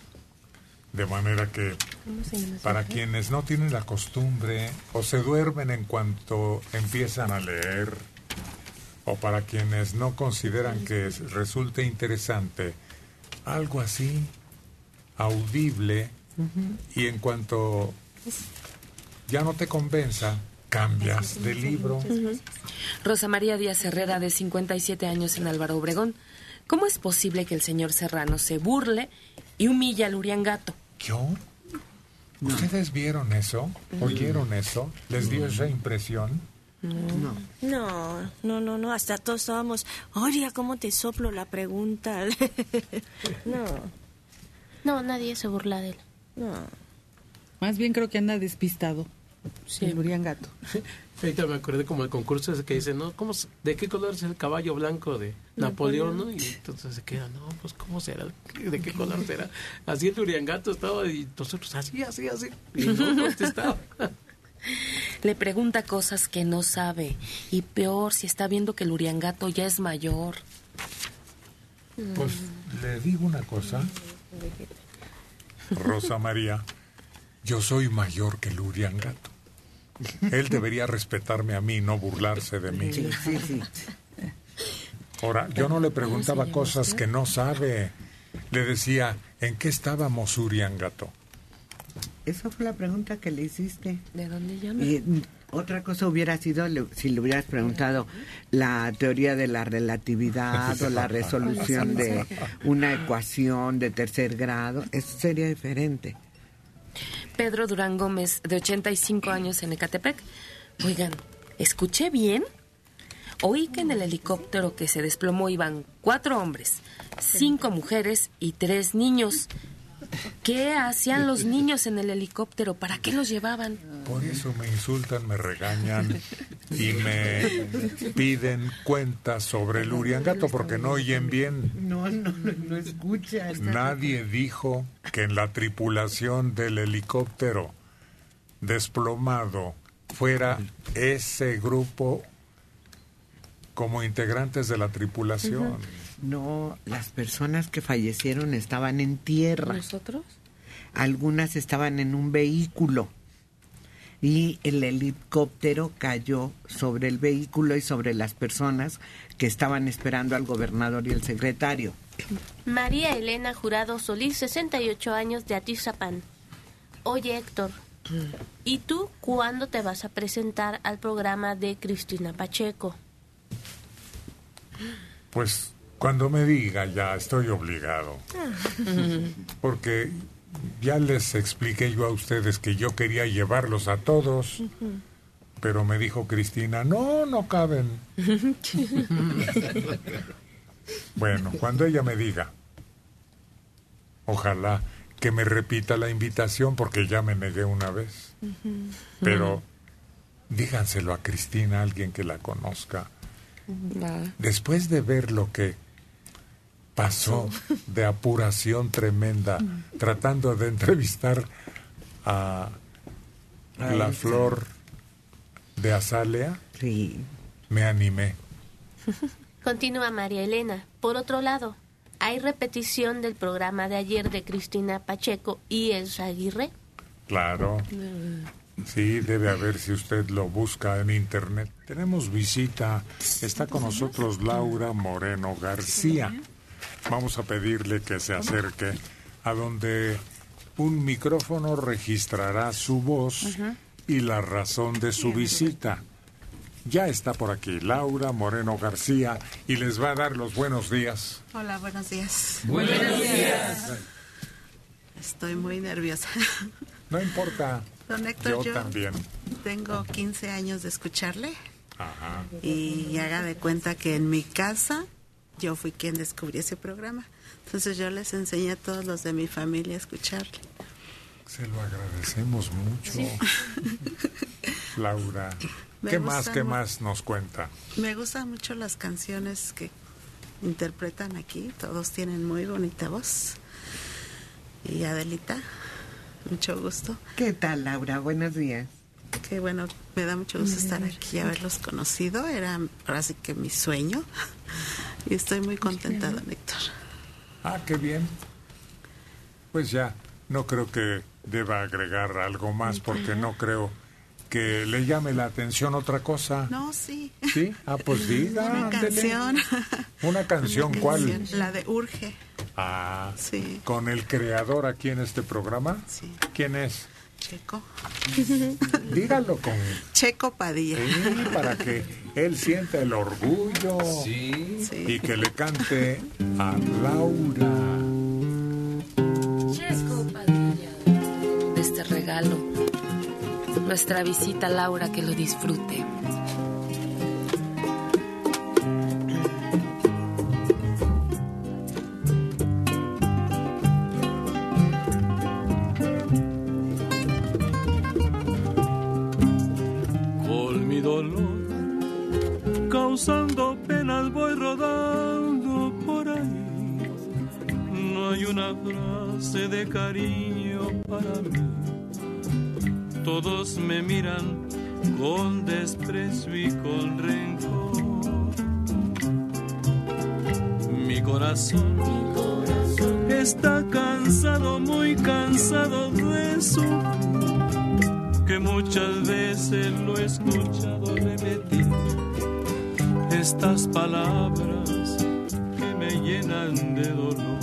De manera que ¿Cómo se llama esa para quienes no tienen la costumbre o se duermen en cuanto empiezan a leer, o para quienes no consideran que es- resulte interesante, algo así audible y en cuanto ya no te convenza, cambias de libro. Rosa María Díaz Herrera, de 57 años en Álvaro Obregón. ¿Cómo es posible que el señor Serrano se burle y humilla al Uriangato? ¿Yo? ¿Ustedes vieron eso? ¿Oyeron eso? ¿Les dio esa impresión? No. No, no, no, no, hasta todos estábamos, oye, ¿cómo te soplo la pregunta? no. No, nadie se burla de él. No. Más bien creo que anda despistado. Sí. El Uriangato. Ahorita me acordé como el concurso ese que dice, ¿no? ¿Cómo, ¿De qué color es el caballo blanco de Napoleón, no? Y entonces se queda, no, pues ¿cómo será? ¿De qué color será? Así el Uriangato estaba y nosotros así, así, así. Y no contestaba. Le pregunta cosas que no sabe. Y peor si está viendo que el Uriangato ya es mayor. Pues le digo una cosa, Rosa María, yo soy mayor que el Uriangato. Él debería respetarme a mí, no burlarse de mí. Sí, sí, sí. Ahora, yo no le preguntaba cosas que no sabe. Le decía, ¿en qué estábamos, Uriangato? Esa fue la pregunta que le hiciste. ¿De dónde llama? Y mm, otra cosa hubiera sido le- si le hubieras preguntado la teoría de la relatividad o la resolución de una ecuación de tercer grado. Eso sería diferente. Pedro Durán Gómez, de 85 años en Ecatepec. Oigan, ¿escuché bien? Oí que en el helicóptero que se desplomó iban cuatro hombres, cinco mujeres y tres niños. ¿Qué hacían los niños en el helicóptero? ¿Para qué los llevaban? Por eso me insultan, me regañan y me piden cuentas sobre el Uriangato porque no oyen bien. No, no, no, no escucha. Nadie dijo que en la tripulación del helicóptero desplomado fuera ese grupo como integrantes de la tripulación. No, las personas que fallecieron estaban en tierra. ¿Nosotros? Algunas estaban en un vehículo y el helicóptero cayó sobre el vehículo y sobre las personas que estaban esperando al gobernador y el secretario. María Elena Jurado Solís, 68 años de Atizapán. Oye, Héctor, ¿y tú cuándo te vas a presentar al programa de Cristina Pacheco? Pues cuando me diga ya estoy obligado. Porque ya les expliqué yo a ustedes que yo quería llevarlos a todos, pero me dijo Cristina, no, no caben. Bueno, cuando ella me diga, ojalá que me repita la invitación porque ya me negué una vez. Pero díganselo a Cristina, alguien que la conozca. Después de ver lo que pasó de apuración tremenda tratando de entrevistar a la flor de azalea, me animé. Continúa María Elena. Por otro lado, ¿hay repetición del programa de ayer de Cristina Pacheco y Elsa Aguirre? Claro. Sí, debe haber si usted lo busca en internet. Tenemos visita. Está con nosotros Laura Moreno García. Vamos a pedirle que se acerque a donde un micrófono registrará su voz y la razón de su visita. Ya está por aquí Laura Moreno García y les va a dar los buenos días. Hola, buenos días. Buenos días. Estoy muy nerviosa. No importa. Don Héctor, yo yo también. tengo 15 años de escucharle Ajá. y haga de cuenta que en mi casa yo fui quien descubrió ese programa. Entonces yo les enseñé a todos los de mi familia a escucharle. Se lo agradecemos mucho. Laura. Me ¿Qué más, gustan qué más nos cuenta? Me gustan mucho las canciones que interpretan aquí. Todos tienen muy bonita voz. Y Adelita, mucho gusto. ¿Qué tal, Laura? Buenos días. Qué bueno, me da mucho gusto estar aquí y haberlos conocido. Era ahora sí que mi sueño. Y estoy muy contenta, don Héctor. Ah, qué bien. Pues ya, no creo que deba agregar algo más porque no creo que le llame la atención otra cosa. No, sí. ¿Sí? Ah, pues diga. Una canción. Una canción, Una ¿cuál? canción, La de Urge. Ah, Sí. ¿Con el creador aquí en este programa? Sí. ¿Quién es? Checo. Dígalo con... Checo Padilla. Sí, para que él sienta el orgullo Sí. y que le cante a Laura. Chesco Padilla, de este regalo. Nuestra visita, Laura, que lo disfrute. Dolor, causando penas, voy rodando por ahí. No hay una frase de cariño para mí. Todos me miran con desprecio y con rencor. Mi corazón, está cansado, muy cansado de sufrir que muchas veces lo he escuchado repetir estas palabras que me llenan de dolor.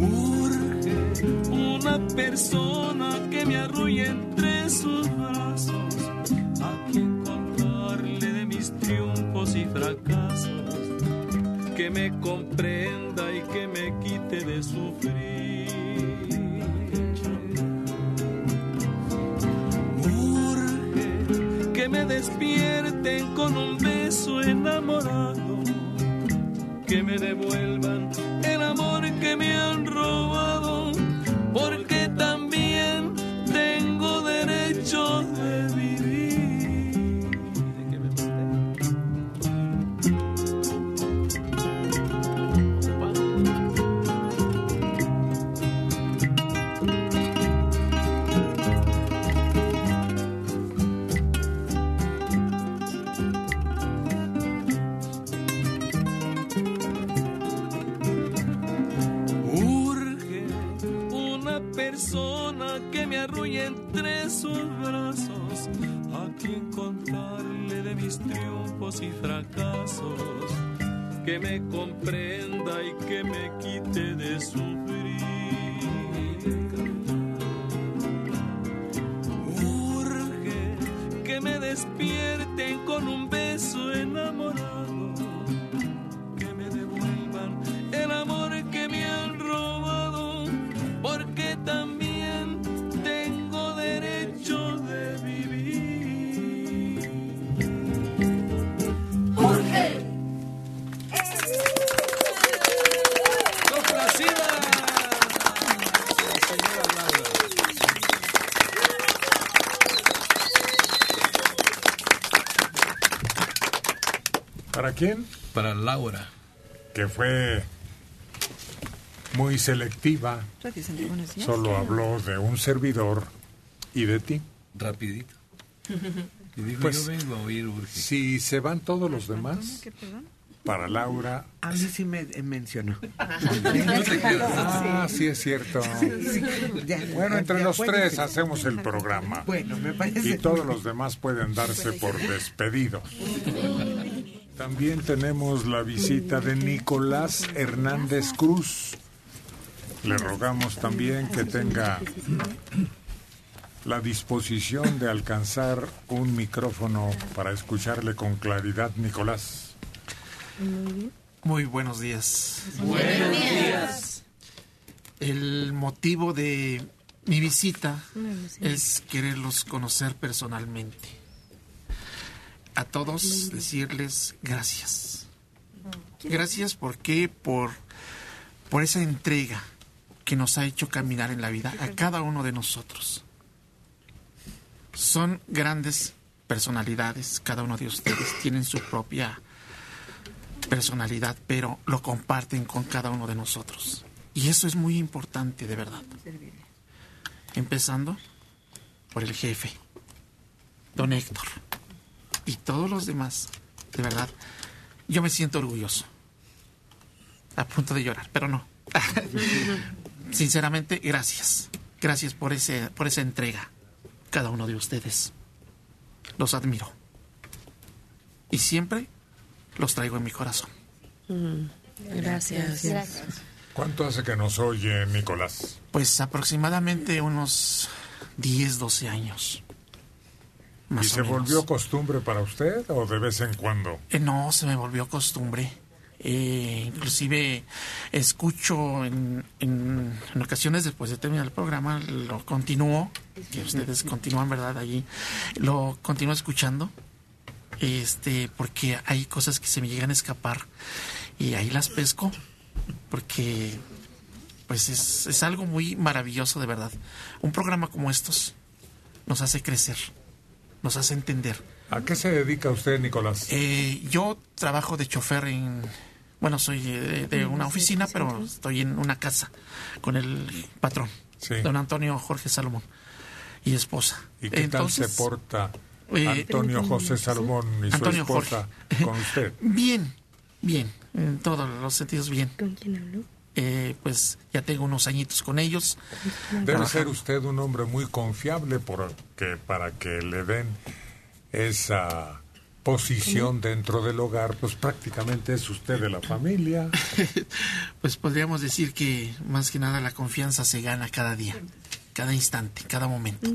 Urge una persona que me arrulle entre sus brazos, a quien contarle de mis triunfos y fracasos, que me comprenda y que me quite de sufrir. Despierten con un beso enamorado, que me devuelvan el amor que me quién? Para Laura. Que fue muy selectiva. Solo habló de un servidor y de ti. Rapidito. Y dijo, Pues, yo vengo a oír Urge. Si se van todos los demás, para Laura. A mí sí me eh, mencionó. Ah, sí es cierto. Bueno, entre los tres hacemos el programa. Bueno, me parece Y todos los demás pueden darse por despedidos. También tenemos la visita de Nicolás Hernández Cruz. Le rogamos también que tenga la disposición de alcanzar un micrófono para escucharle con claridad, Nicolás. Muy buenos días. Buenos días. El motivo de mi visita es quererlos conocer personalmente. A todos decirles gracias. Gracias porque por por esa entrega que nos ha hecho caminar en la vida a cada uno de nosotros. Son grandes personalidades, cada uno de ustedes tienen su propia personalidad, pero lo comparten con cada uno de nosotros. Y eso es muy importante, de verdad. Empezando por el jefe, don Héctor, y todos los demás, de verdad. Yo me siento orgulloso. A punto de llorar, pero no. Sinceramente, gracias. Gracias por, ese, por esa entrega, cada uno de ustedes. Los admiro. Y siempre los traigo en mi corazón. Mm, gracias. ¿Cuánto hace que nos oye Nicolás? Pues aproximadamente unos 10, 12 años. Más ¿Y se menos. volvió costumbre para usted o de vez en cuando? Eh, no, se me volvió costumbre. Eh, inclusive escucho en, en, en ocasiones después de terminar el programa, lo continúo, que ustedes continúan, ¿verdad? Allí, lo continúo escuchando, este, porque hay cosas que se me llegan a escapar y ahí las pesco, porque pues es, es algo muy maravilloso de verdad. Un programa como estos nos hace crecer, nos hace entender. ¿A qué se dedica usted, Nicolás? Eh, yo trabajo de chofer en, bueno, soy de, de una oficina, pero estoy en una casa con el patrón, don Antonio Jorge Salomón y esposa. ¿Y qué Entonces, tal se porta eh, Antonio José Salomón y su Antonio esposa con usted? Bien, bien, en todos los sentidos bien. ¿Con quién habló? Eh, pues ya tengo unos añitos con ellos. Debe Trabajando. ser usted un hombre muy confiable porque para que le den esa posición dentro del hogar, pues prácticamente es usted de la familia. Pues podríamos decir que más que nada la confianza se gana cada día, cada instante, cada momento.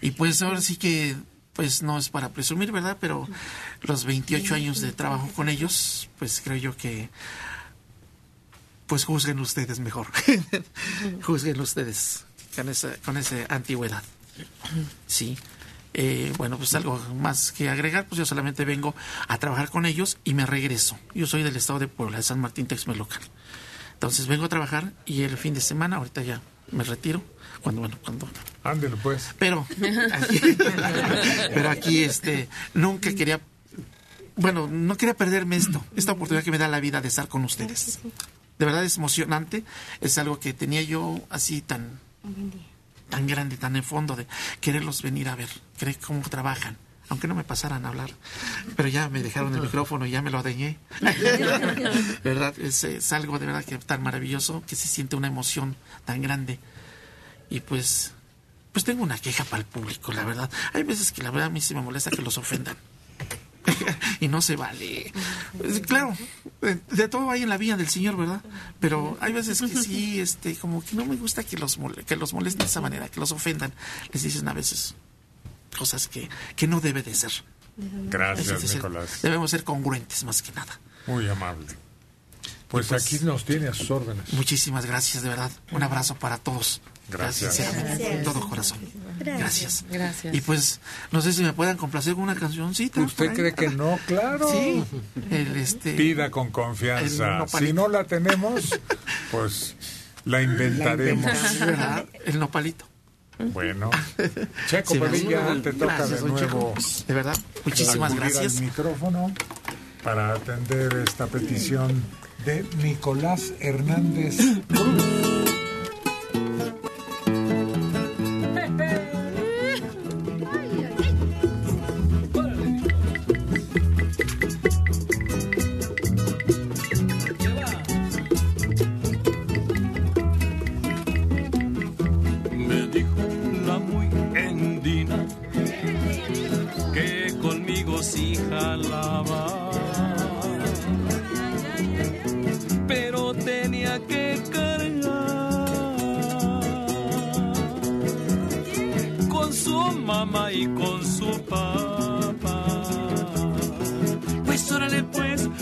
Y pues ahora sí que, pues no es para presumir, ¿verdad? Pero los 28 años de trabajo con ellos, pues creo yo que, pues juzguen ustedes mejor. juzguen ustedes con esa, con esa antigüedad. Sí. Eh, bueno, pues algo más que agregar, pues yo solamente vengo a trabajar con ellos y me regreso. Yo soy del estado de Puebla, de San Martín Texmelucan. Entonces vengo a trabajar y el fin de semana, ahorita ya me retiro, cuando, bueno, cuando... Ándelo pues. Pero aquí, pero aquí este, nunca quería, bueno, no quería perderme esto, esta oportunidad que me da la vida de estar con ustedes. De verdad es emocionante, es algo que tenía yo así tan, tan grande, tan en fondo de quererlos venir a ver, querer cómo trabajan. Aunque no me pasaran a hablar, pero ya me dejaron el micrófono y ya me lo adeñé. ¿Verdad? Es, es algo de verdad que tan maravilloso que se siente una emoción tan grande. Y pues, pues tengo una queja para el público, la verdad. Hay veces que la verdad a mí sí me molesta que los ofendan. y no se vale. Claro, de, de todo hay en la vía del Señor, ¿verdad? Pero hay veces que sí, este, como que no me gusta que los, mole- que los molesten de esa manera, que los ofendan. Les dicen a veces cosas que, que no debe de ser. Gracias, Debe de ser- Nicolás. Debemos ser congruentes más que nada. Muy amable. Pues, pues- aquí nos tiene a sus órdenes. Muchísimas gracias, de verdad. Un abrazo para todos. Gracias. Gracias. Todo corazón. Gracias. Gracias. Gracias. Y pues, no sé si me puedan complacer con una cancioncita. ¿Usted cree que no? Claro. Sí. El, este, Pida con el confianza. Si no la tenemos, pues la inventaremos. El nopalito. Bueno, Checo Padilla, te toca Gracias, de nuevo. Checo. De verdad, muchísimas gracias. al micrófono para atender esta petición de Nicolás Hernández Cruz.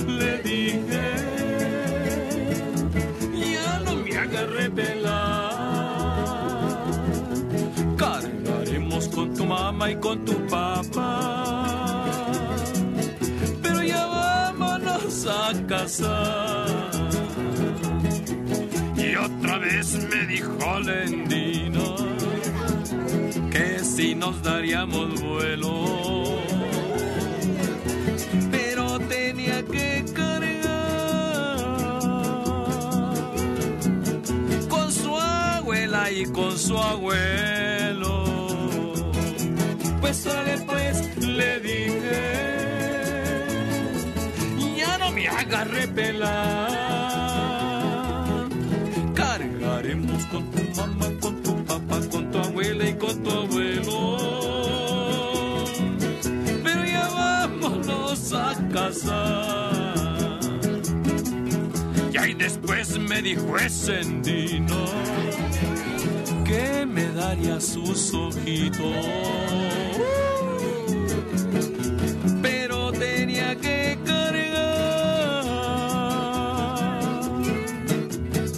Le dije, ya no me agarré pelar. Cargaremos con tu mamá y con tu papá. Pero ya vámonos a casar. Y otra vez me dijo Lendina que si nos daríamos vuelo. Y con su abuelo. Pues sale pues, le dije, ya no me agarré pelar. Cargaremos con tu mamá, con tu papá, con tu abuela y con tu abuelo. Pero ya vámonos a casar. Después me dijo ese endino que me daría sus ojitos. Pero tenía que cargar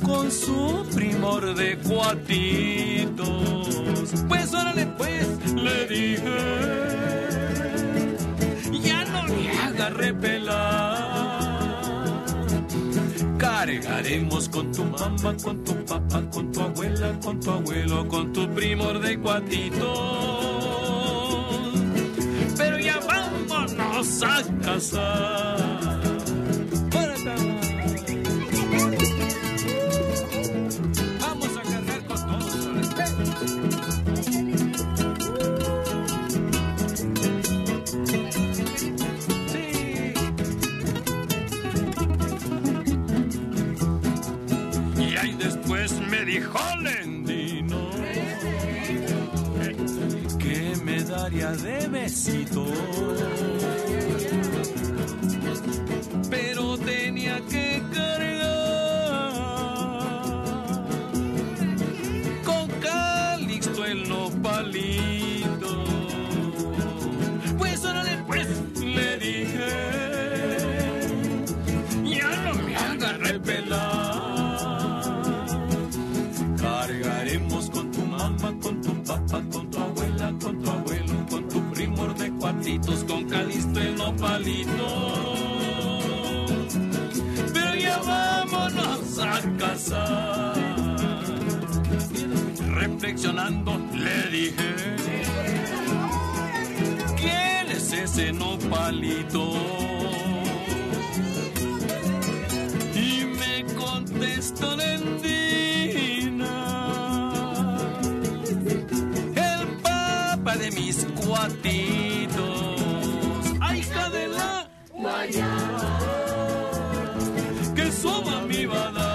con su primor de cuatitos. Pues órale, pues, le dije, Cargaremos con tu mamá, con tu papá, con tu abuela, con tu abuelo, con tu primor de cuatitos. Pero ya vámonos a casar. Después me dijo Lendino que me daría de besito. Con tu abuela, con tu abuelo, con tu primor de cuatitos, con Calixto en los palitos. Pero ya vámonos a casar. Reflexionando le dije, ¿quién es ese nopalito? Y me contestó Lendina, mis cuatitos. ¡Ay, de la que suma mi dar.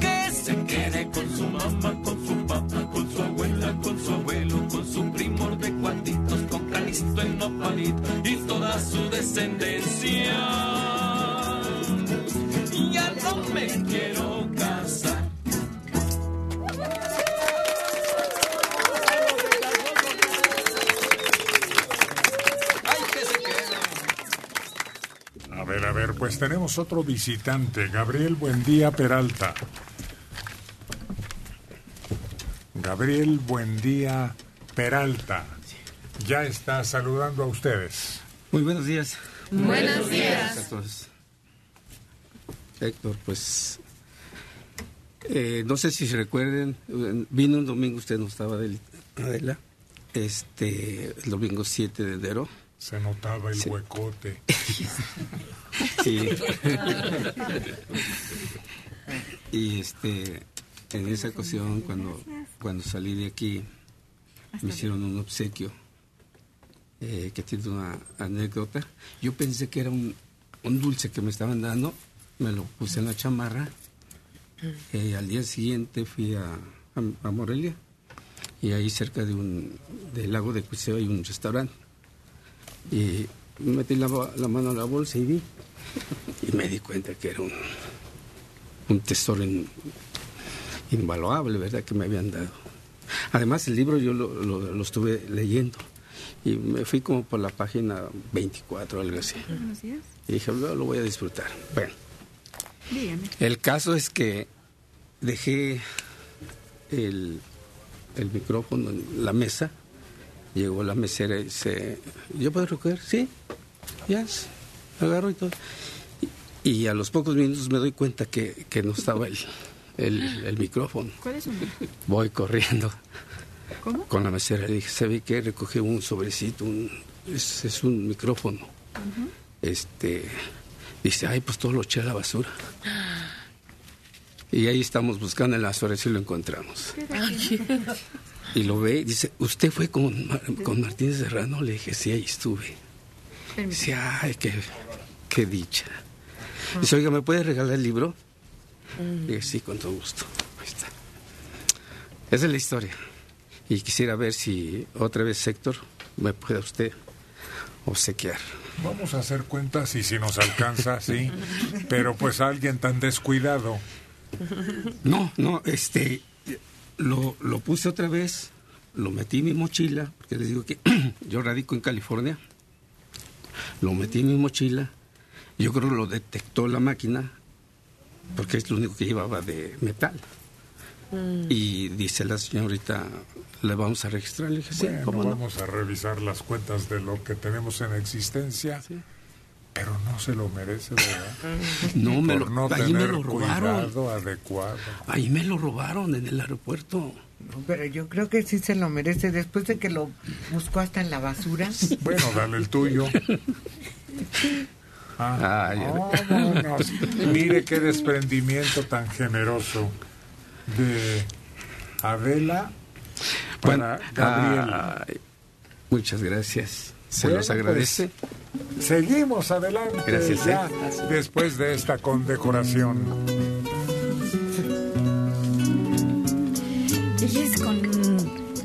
Que se quede con su mamá, con su papá, con su abuela, con su abuelo, con su primor de cuatitos, con Calisto el nopalito y toda su descendencia. Tenemos otro visitante, Gabriel Buendía Peralta. Gabriel Buendía Peralta. Ya está saludando a ustedes. Muy buenos días. Buenos días. Gracias a todos. Héctor, pues eh, no sé si se recuerden, eh, vino un domingo, usted no estaba, Adel- Adela, este, el domingo 7 de enero. Se notaba el Sí. huecote. Sí. y este, en esa ocasión, cuando, cuando salí de aquí, me hicieron un obsequio eh, que tiene una anécdota. Yo pensé que era un, un dulce que me estaban dando, me lo puse en la chamarra. Eh, al día siguiente fui a, a- a Morelia y ahí cerca de un, del lago de Cuiseo hay un restaurante. Y metí la, la mano a la bolsa y vi y me di cuenta que era un, un tesoro in- invaluable, ¿verdad? Que me habían dado. Además, el libro yo lo, lo- lo estuve leyendo y me fui como por la página 24 algo así. Buenos días. Y dije, lo, lo voy a disfrutar. Bueno, Dígame. el caso es que dejé el, el micrófono en la mesa, llegó la mesera y dice, ¿yo puedo recoger? Sí, ya, s- agarro y todo. Y, y a los pocos minutos me doy cuenta que, que no estaba el, el, el micrófono. ¿Cuál es su nombre? Voy corriendo ¿Cómo? con la mesera. Le dije, ¿sabe qué? Recogí un sobrecito, un, es, es un micrófono. Este, dice, ay, pues todo lo eché a la basura. Y ahí estamos buscando en las horas y lo encontramos. Y lo ve y dice, ¿usted fue con, Mar- con Martínez Serrano? Le dije, sí, ahí estuve. Dice, ay, qué, qué dicha. Dice, oiga, ¿me puede regalar el libro? Le dije, sí, con todo gusto. Ahí está. Esa es la historia. Y quisiera ver si otra vez Héctor me puede usted obsequiar. Vamos a hacer cuentas y si nos alcanza, sí. Pero pues alguien tan descuidado. No, no, este, lo, lo puse otra vez, lo metí en mi mochila, porque les digo que yo radico en California, lo metí en mi mochila, yo creo que lo detectó la máquina, porque es lo único que llevaba de metal. Y dice la señorita, le vamos a registrar. Le dije, sí, Bueno, ¿cómo no? vamos a revisar las cuentas de lo que tenemos en existencia. Pero no se lo merece, ¿verdad? No, me Por lo- no ahí me tener lo robaron. cuidado adecuado. Ahí me lo robaron en el aeropuerto. No, pero yo creo que sí se lo merece después de que lo buscó hasta en la basura. Bueno, dale el tuyo. Ah, Ay, vámonos. Mire qué desprendimiento tan generoso de Adela para Gabriel. ay, muchas gracias. Se Bueno, los agradece. pues, seguimos adelante Gracias, ya, ¿eh? después de esta condecoración. Y es con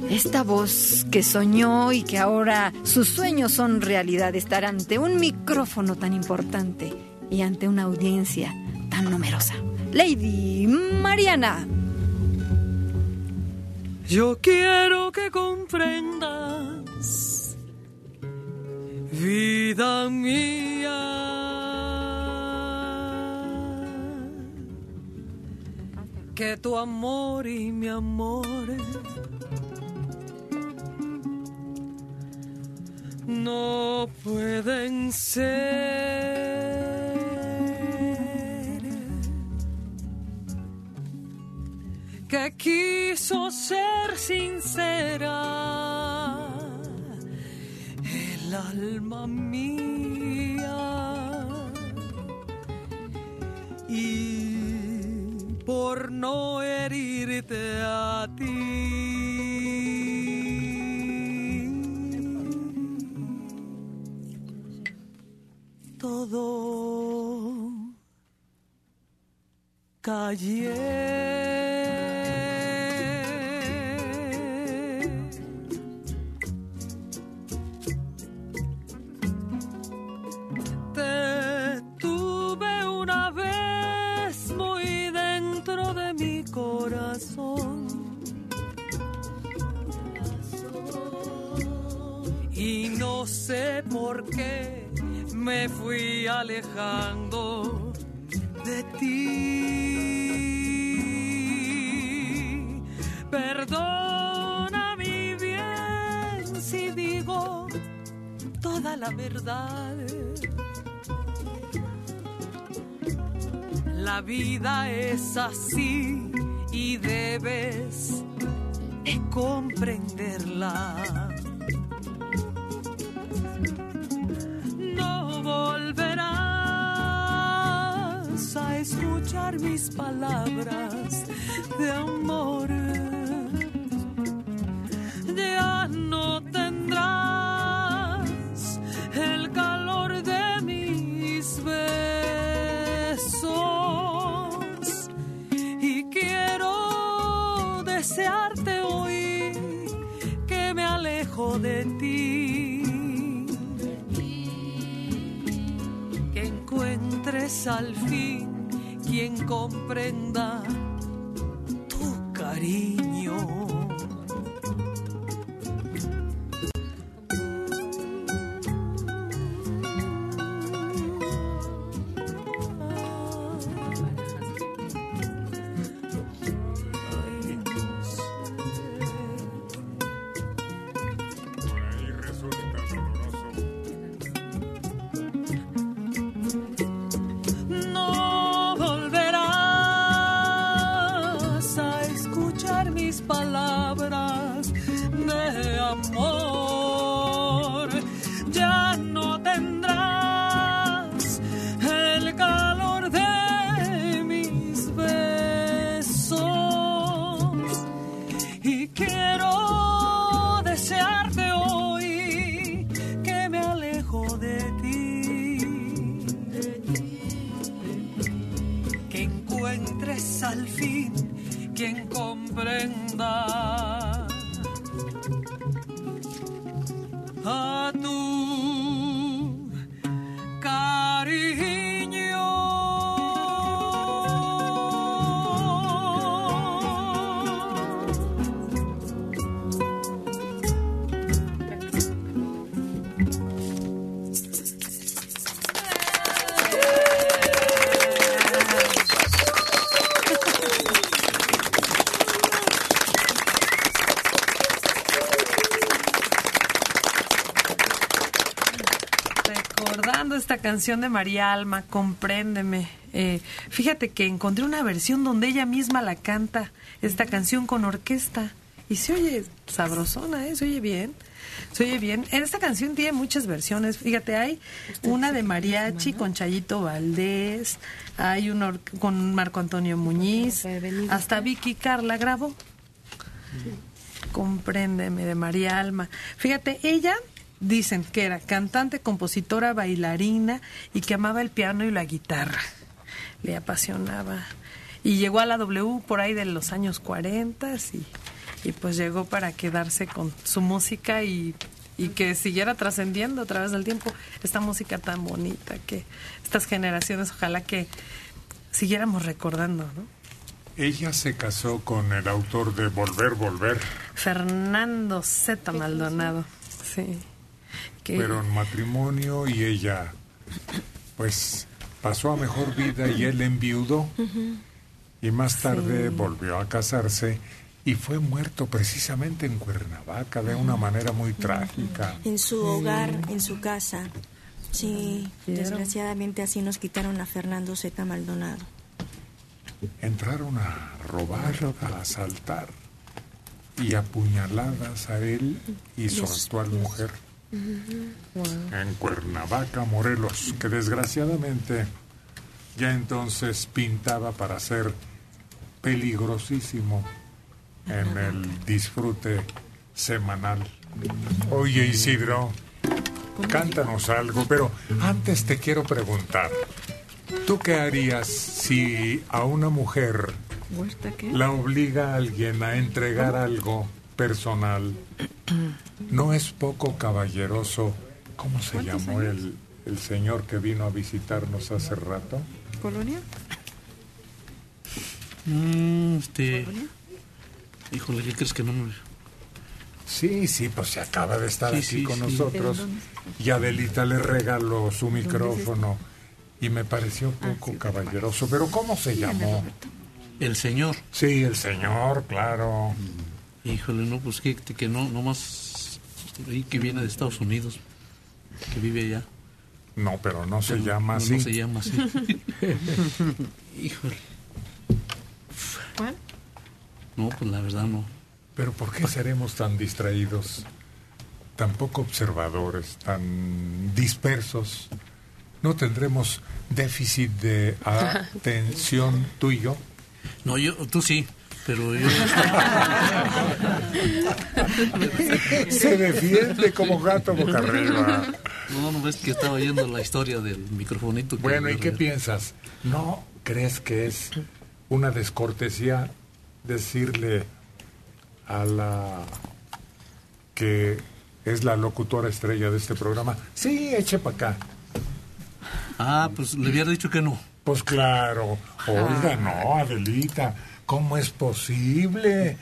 esta voz que soñó y que ahora sus sueños son realidad estar ante un micrófono tan importante y ante una audiencia tan numerosa. Lady Mariana. Yo quiero que comprendas, vida mía, que tu amor y mi amor no pueden ser. que quiso ser sincera el alma mía. Y por no herirte a ti todo callé Tuve una vez muy dentro de mi corazón. Y no sé por qué me fui alejando de ti. Perdona mi bien si digo toda la verdad. La vida es así y debes de comprenderla. No volverás a escuchar mis palabras de amor. Ya no desearte hoy que me alejo de ti. Que encuentres al fin quien comprenda tu cariño. Canción de María Alma, Compréndeme. Eh, fíjate que encontré una versión donde ella misma la canta, esta canción con orquesta. Y se oye sabrosona, ¿eh? Se oye bien. Se oye bien. Esta canción tiene muchas versiones. Fíjate, hay una de mariachi con Chayito Valdés, hay una con Marco Antonio Muñiz, hasta Vicky Carla grabó. Compréndeme, de María Alma. Fíjate, ella dicen que era cantante, compositora, bailarina y que amaba el piano y la guitarra. Le apasionaba. Y llegó a la W por ahí de los años 40 y, y pues llegó para quedarse con su música y, y que siguiera trascendiendo a través del tiempo esta música tan bonita que estas generaciones ojalá que siguiéramos recordando, ¿no? Ella se casó con el autor de Volver, Volver, Fernando Z. Maldonado, sí. Que- pero en matrimonio y ella, pues, pasó a mejor vida y él enviudó. Y más tarde volvió a casarse y fue muerto precisamente en Cuernavaca de una manera muy trágica. En su hogar, en su casa. Sí, desgraciadamente así nos quitaron a Fernando Z. Maldonado. Entraron a robar, a asaltar y apuñaladas a él y su actual mujer en Cuernavaca, Morelos, que desgraciadamente ya entonces pintaba para ser peligrosísimo en el disfrute semanal. Oye Isidro, cántanos algo, pero antes te quiero preguntar, ¿tú qué harías si a una mujer la obliga a alguien a entregar algo personal? ¿No es poco caballeroso? ¿Cómo se ¿Cuántos llamó el, el señor que vino a visitarnos hace rato? ¿Colonia? Mm, este. Híjole, ¿qué crees que no me.? Sí, sí, pues se acaba de estar Sí, aquí sí, con sí. nosotros. ¿Pero dónde Y Adelita le regaló su micrófono y me pareció poco caballeroso. Pero ¿cómo se llamó? El señor. Sí, el señor, claro. Híjole, no, pues que, que no, nomás. Ahí que viene de Estados Unidos, que vive allá. No, pero no se Pero llama no, así. No se llama así. Híjole. ¿Cuál? No, pues la verdad no. Pero ¿por qué seremos tan distraídos, tan poco observadores, tan dispersos? ¿No tendremos déficit de atención tú y yo? No, yo, tú sí, pero. Se defiende como gato boca arriba. No, no ves que estaba oyendo la historia del microfonito. que Bueno, ¿y qué piensas? ¿No crees que es una descortesía decirle a la que es la locutora estrella de este programa, sí, eche para acá? Ah, pues le hubiera dicho que no. Pues claro, oiga, no, Adelita, ¿cómo es posible?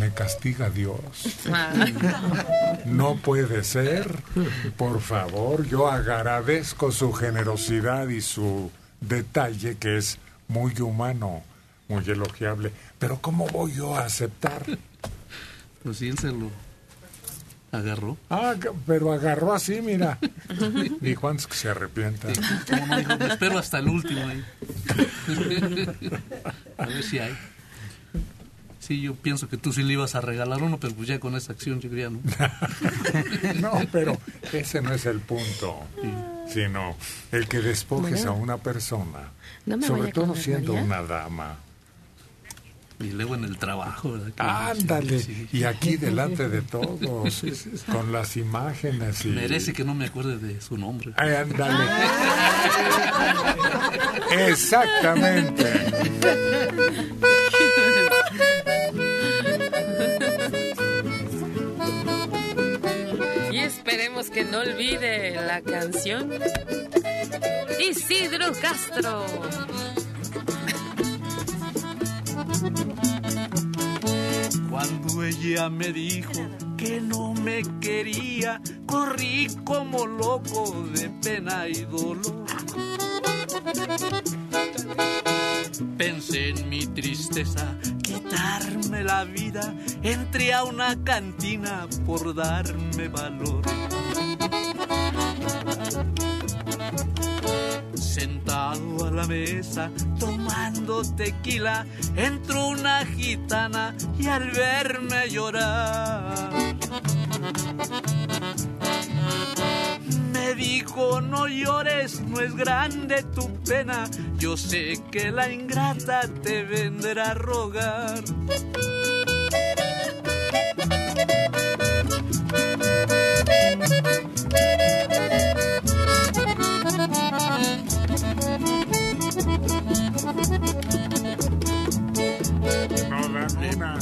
Me castiga Dios. No puede ser. Por favor, yo agradezco su generosidad y su detalle que es muy humano, muy elogiable. Pero ¿cómo voy yo a aceptar? Pues sí, él se lo agarró. Ah, pero agarró así, mira. Dijo antes que se arrepienta. ¿Cómo no dijo? Me espero hasta el último ahí. A ver si hay. Sí, yo pienso que tú sí le ibas a regalar uno, pero pues ya con esa acción yo diría, ¿no? No, pero ese no es el punto, sino el que despojes Bueno. a una persona, No sobre todo siendo María. una dama. Y luego en el trabajo, Ándale, sí, y aquí delante de todos, Sí, sí, sí. con las imágenes y... Merece que no me acuerde de su nombre. Ay, ándale. Exactamente. Y esperemos que no olvide la canción Isidro Castro. Cuando ella me dijo que no me quería, corrí como loco de pena y dolor. Pensé en mi tristeza, quitarme la vida, entré a una cantina por darme valor. A la mesa, tomando tequila, entró una gitana y al verme llorar me dijo no llores, no es grande tu pena, yo sé que la ingrata te vendrá a rogar.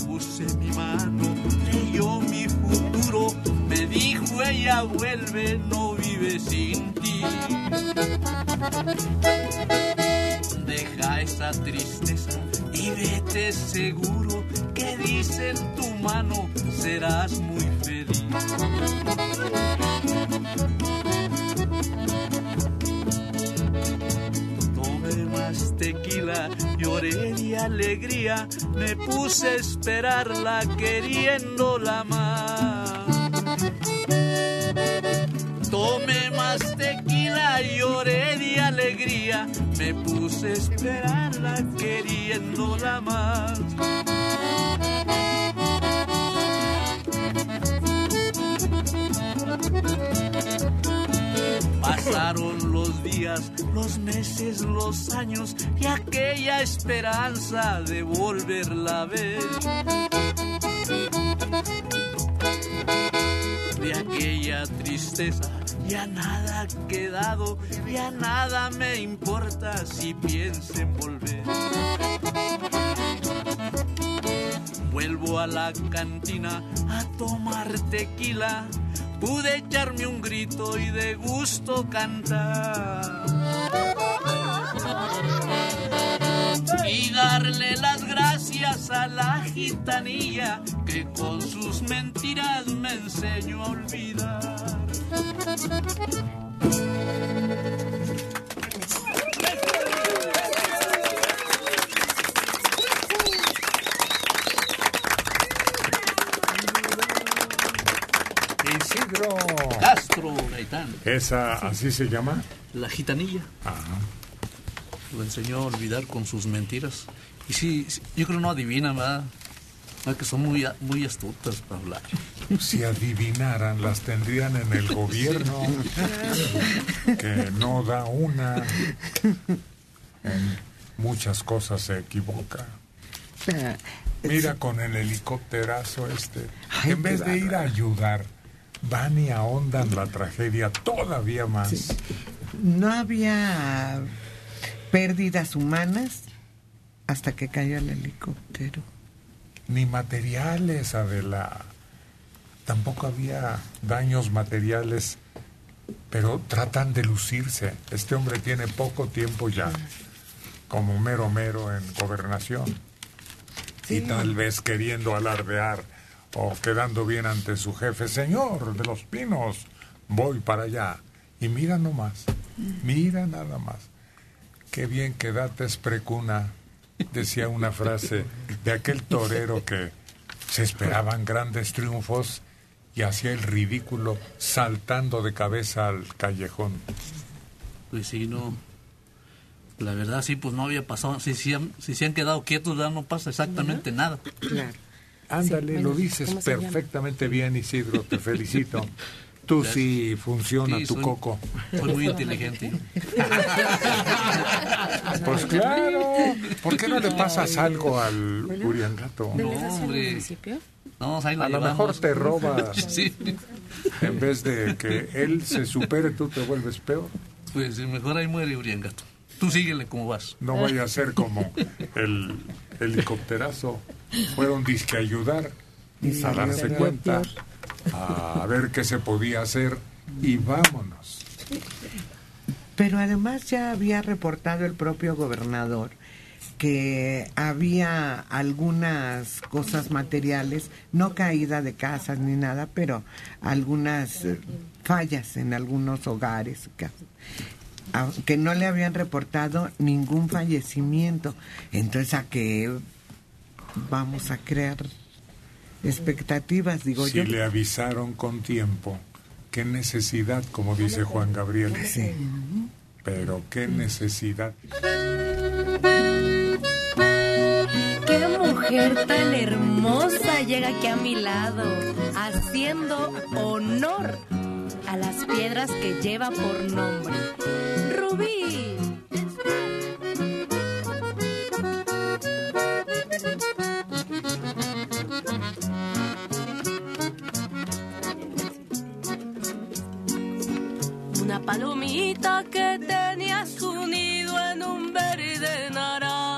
Puse mi mano, leyó mi futuro, me dijo ella vuelve, no vive sin ti. Deja esa tristeza y vete seguro que dice en tu mano serás muy feliz. Tomé más tequila, lloré de alegría, me puse a esperarla queriéndola más. Tomé más tequila, lloré de alegría, me puse a esperarla queriéndola más. Pasaron los días, los meses, los años y aquella esperanza de volverla a ver. De aquella tristeza ya nada ha quedado, ya nada me importa si pienso en volver. Vuelvo a la cantina a tomar tequila, pude echarme un grito y de gusto cantar. Y darle las gracias a la gitanilla que con sus mentiras me enseñó a olvidar. ¿Esa así se llama? La gitanilla. Ajá. Lo enseñó a olvidar con sus mentiras. Y sí, sí, yo creo no adivinan, ¿verdad? ¿Verdad Que son muy, muy astutas para hablar. Si adivinaran, las tendrían en el gobierno, que no da una. En muchas cosas se equivoca. Mira con el helicópterazo este. En vez de ir a ayudar, van y ahondan la tragedia todavía más. No había pérdidas humanas hasta que cayó el helicóptero. Ni materiales, Adela. Tampoco había daños materiales, pero tratan de lucirse. Este hombre tiene poco tiempo ya, como mero mero en gobernación. Y tal vez queriendo alardear o quedando bien ante su jefe, señor de los pinos, voy para allá. Y mira nomás, mira nada más. Qué bien que dates precuna, decía una frase de aquel torero que se esperaban grandes triunfos y hacía el ridículo saltando de cabeza al callejón. Pues sí, no. La verdad, sí, pues no había pasado. Si, si, han- si se han quedado quietos, ya no pasa exactamente nada. Ándale, Sí, lo dices perfectamente bien, Isidro, te felicito. Tú sí funciona Sí, tu soy- coco. Soy muy inteligente. Pues claro, ¿por qué no le pasas algo al Uriangato? No, hombre. No, ahí la A lo llevamos. mejor te roba. Sí. En vez de que él se supere, tú te vuelves peor. Pues mejor ahí muere Uriangato. Tú síguele como vas. No vaya a ser como el helicópterazo. Fueron disque a ayudar, a darse cuenta, a ver qué se podía hacer y vámonos. Pero además ya había reportado el propio gobernador que había algunas cosas materiales, no caída de casas ni nada, pero algunas eh, fallas en algunos hogares, que, a- que no le habían reportado ningún fallecimiento. Entonces, ¿a qué vamos a crear expectativas, digo si yo? le avisaron con tiempo, qué necesidad, como dice Juan Gabriel. Pero qué necesidad. ¡Qué mujer tan hermosa llega aquí a mi lado, haciendo honor a las piedras que lleva por nombre? Rubí. Palomita que tenía su nido en un verde naranjo.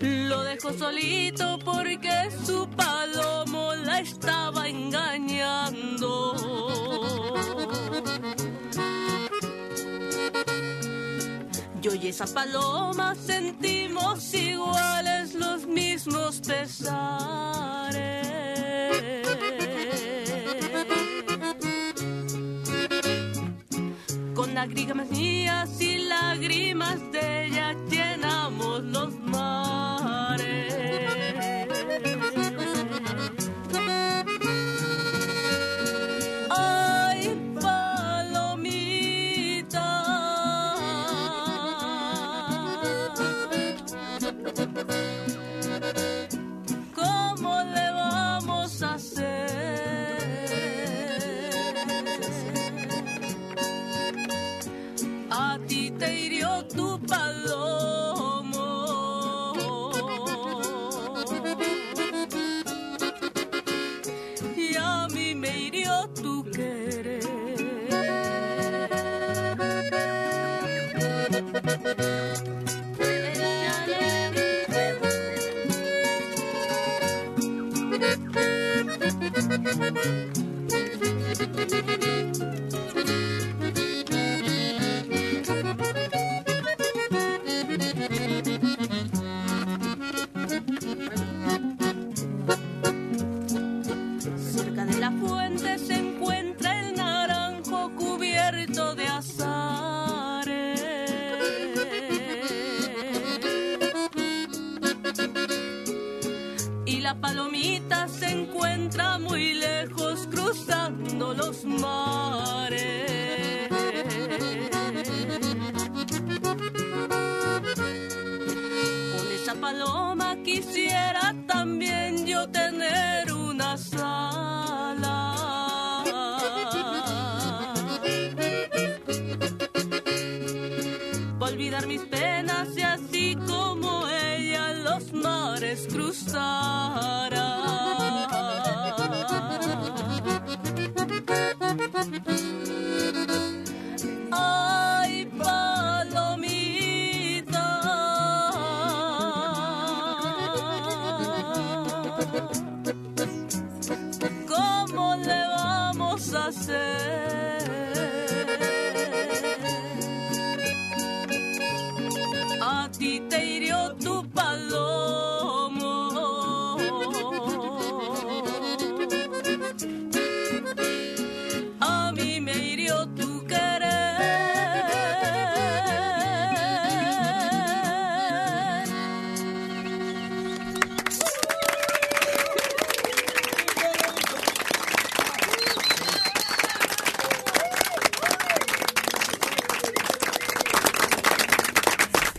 Lo dejó solito porque su palomo la estaba engañando. Yo y esa paloma sentimos iguales los mismos pesares. Con lágrimas mías y lágrimas de ella llenamos los mares.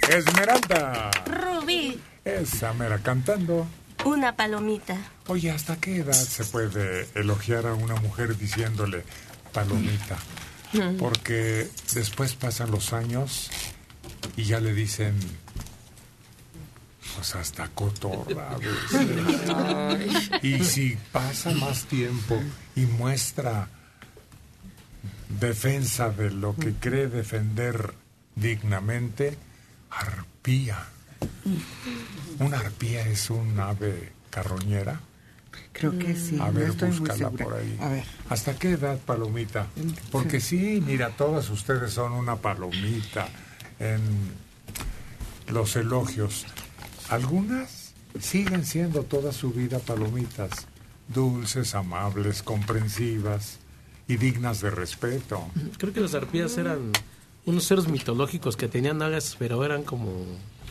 Esmeralda. Rubí, Esa mera cantando. una palomita. Oye, ¿hasta qué edad se puede elogiar a una mujer diciéndole palomita? Mm. Porque después pasan los años y ya le dicen, pues hasta cotorra. a veces. y si pasa más tiempo y muestra defensa de lo que cree defender dignamente, arpía. ¿Una arpía es un ave carroñera? Creo que sí. A no ver, estoy búscala por ahí. A ver. ¿Hasta qué edad, Palomita? Porque sí, mira, todas ustedes son una palomita en los elogios. Algunas siguen siendo toda su vida palomitas, dulces, amables, comprensivas y dignas de respeto. Creo que las arpías eran unos seres mitológicos que tenían alas, pero eran como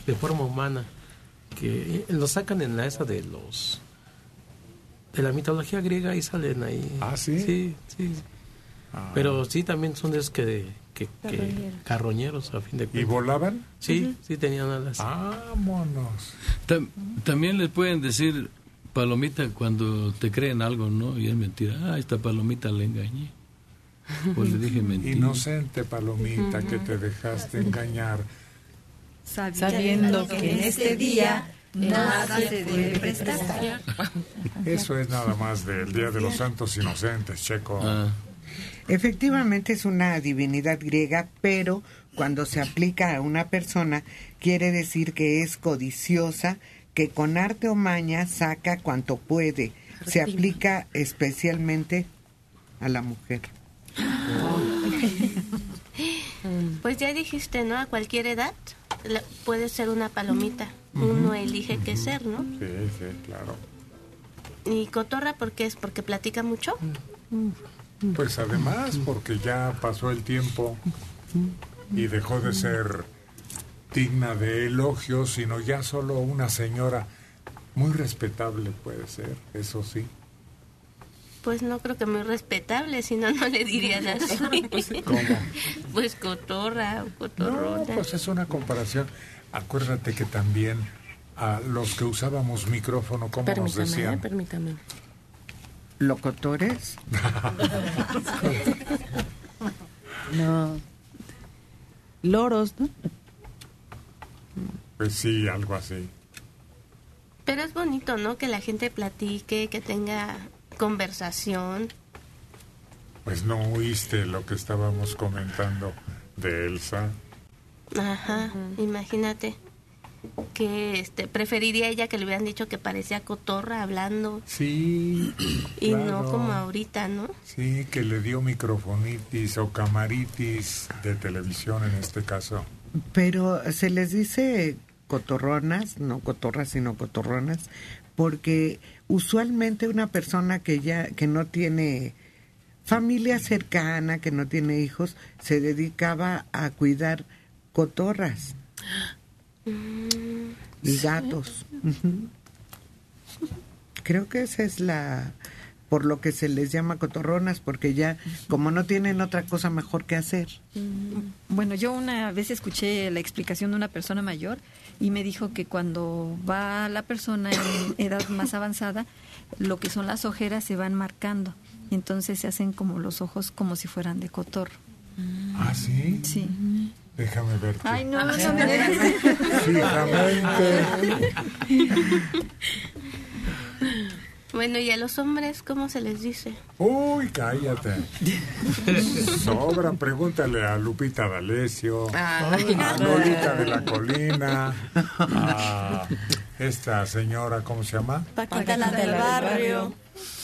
de forma humana. Que los sacan en la esa de los de la mitología griega y salen ahí. Ah, sí. Sí, sí. Ah. Pero sí, también son de esos que, que, que- Carroñeros. carroñeros, a fin de ¿Y cuentas. volaban? Sí, sí tenían alas. Vámonos. Tam- también les pueden decir palomita cuando te creen algo, ¿no? Y es mentira. Ah, esta palomita le engañé. Pues le dije mentira. Inocente palomita que te dejaste engañar. Sabiendo que en este día nada se debe prestar. Eso es nada más del Día de los Santos Inocentes, Checo. Ah. Efectivamente es una divinidad griega, pero cuando se aplica a una persona quiere decir que es codiciosa, que con arte o maña saca cuanto puede. Se aplica especialmente a la mujer. Pues ya dijiste, ¿no? A cualquier edad puede ser una palomita. Uno elige qué ser, ¿no? Sí, sí, claro. ¿Y cotorra por qué es? ¿Porque platica mucho? Pues además, porque ya pasó el tiempo y dejó de ser digna de elogios, sino ya solo una señora muy respetable puede ser, eso sí. Pues no creo que muy respetable, si no, no le dirían así. ¿Cómo? Pues cotorra o No, cotorrona. pues es una comparación. Acuérdate que también a los que usábamos micrófono, como nos Permítame, eh, decían? permítame. ¿Locutores? No. Loros, ¿no? Pues sí, algo así. Pero es bonito, ¿no? Que la gente platique, que tenga conversación. Pues no oíste lo que estábamos comentando de Elsa. Ajá, imagínate. Que este, preferiría ella que le hubieran dicho que parecía cotorra hablando Sí. y no como ahorita, ¿no? Sí, que le dio microfonitis o camaritis de televisión en este caso. Pero se les dice cotorronas, no cotorras, sino cotorronas, porque usualmente una persona que ya que no tiene familia cercana, que no tiene hijos, se dedicaba a cuidar cotorras y gatos. Creo que esa es la por lo que se les llama cotorronas, porque ya como no tienen otra cosa mejor que hacer. Bueno, yo una vez escuché la explicación de una persona mayor y me dijo que cuando va la persona en edad más avanzada, lo que son las ojeras se van marcando y entonces se hacen como los ojos como si fueran de cotorro. ¿Ah, sí? Sí. Déjame verte. Ay, no, no me dejes. Fijamente. Bueno, ¿y a los hombres cómo se les dice? Uy, cállate. Sobra, pregúntale a Lupita D'Alessio, a Lolita de la Colina, a esta señora, ¿cómo se llama? Paquita la del barrio.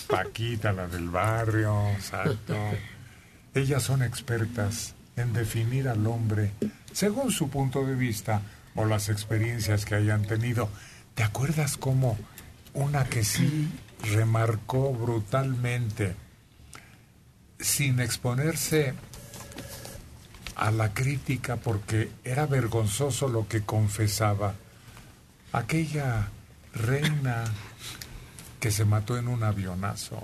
Paquita, la del barrio, exacto. Ellas son expertas en definir al hombre según su punto de vista o las experiencias que hayan tenido. ¿Te acuerdas cómo una que sí remarcó brutalmente, sin exponerse a la crítica porque era vergonzoso lo que confesaba? Aquella reina que se mató en un avionazo.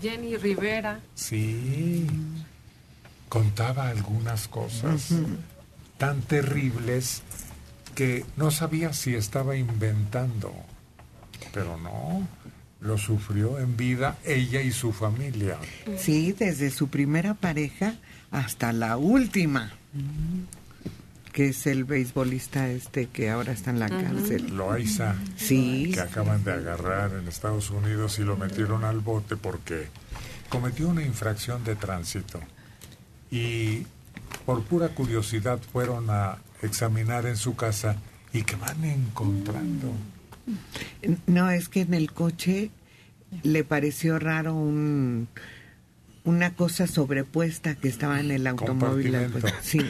Jenny Rivera. Sí, contaba algunas cosas tan terribles que no sabía si estaba inventando, pero no, lo sufrió en vida ella y su familia. Sí, desde su primera pareja hasta la última, que es el beisbolista este que ahora está en la cárcel. Loaiza, Sí. que acaban de agarrar en Estados Unidos y lo metieron al bote porque cometió una infracción de tránsito. Y por pura curiosidad fueron a examinar en su casa y que van encontrando. No, es que en el coche le pareció raro un una cosa sobrepuesta que estaba en el automóvil. Sí.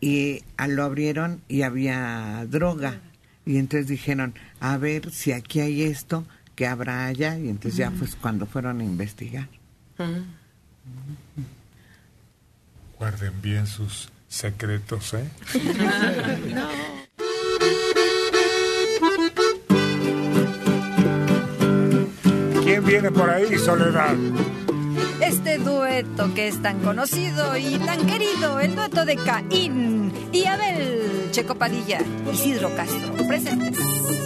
Y ah, lo abrieron y había droga. Y entonces dijeron, a ver si aquí hay esto, que habrá allá. Y entonces ya pues cuando fueron a investigar. Guarden bien sus secretos, ¿eh? viene por ahí, Soledad? Este dueto que es tan conocido y tan querido, el dueto de Caín y Abel, Checo Padilla, Isidro Castro, presentes.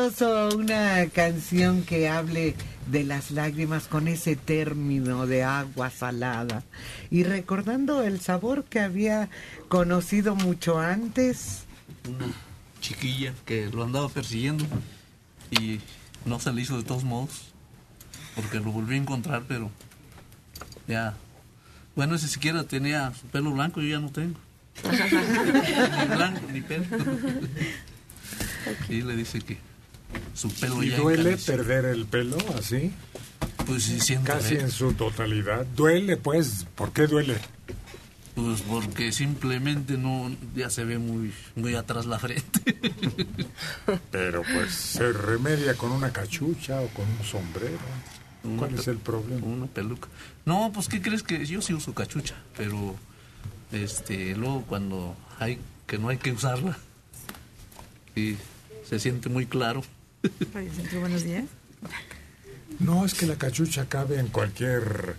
Curioso una canción que hable de las lágrimas con ese término de agua salada y recordando el sabor que había conocido mucho antes. Una chiquilla que lo andaba persiguiendo y no se le hizo de todos modos porque lo volví a encontrar, pero ya. Bueno, ese siquiera tenía su pelo blanco, yo ya no tengo. ni blanco, ni pelo. Y le dice que su pelo ¿Y ya duele perder el pelo así? Pues sí, siempre. Casi en su totalidad. Duele, pues. ¿Por qué duele? Pues porque simplemente no ya se ve muy muy atrás la frente. Pero pues se remedia con una cachucha o con un sombrero. ¿Cuál es el problema? Una peluca. No, pues ¿qué crees que yo sí uso cachucha, pero este luego cuando hay que no hay que usarla y se siente muy claro. Buenos días. No, es que la cachucha cabe en cualquier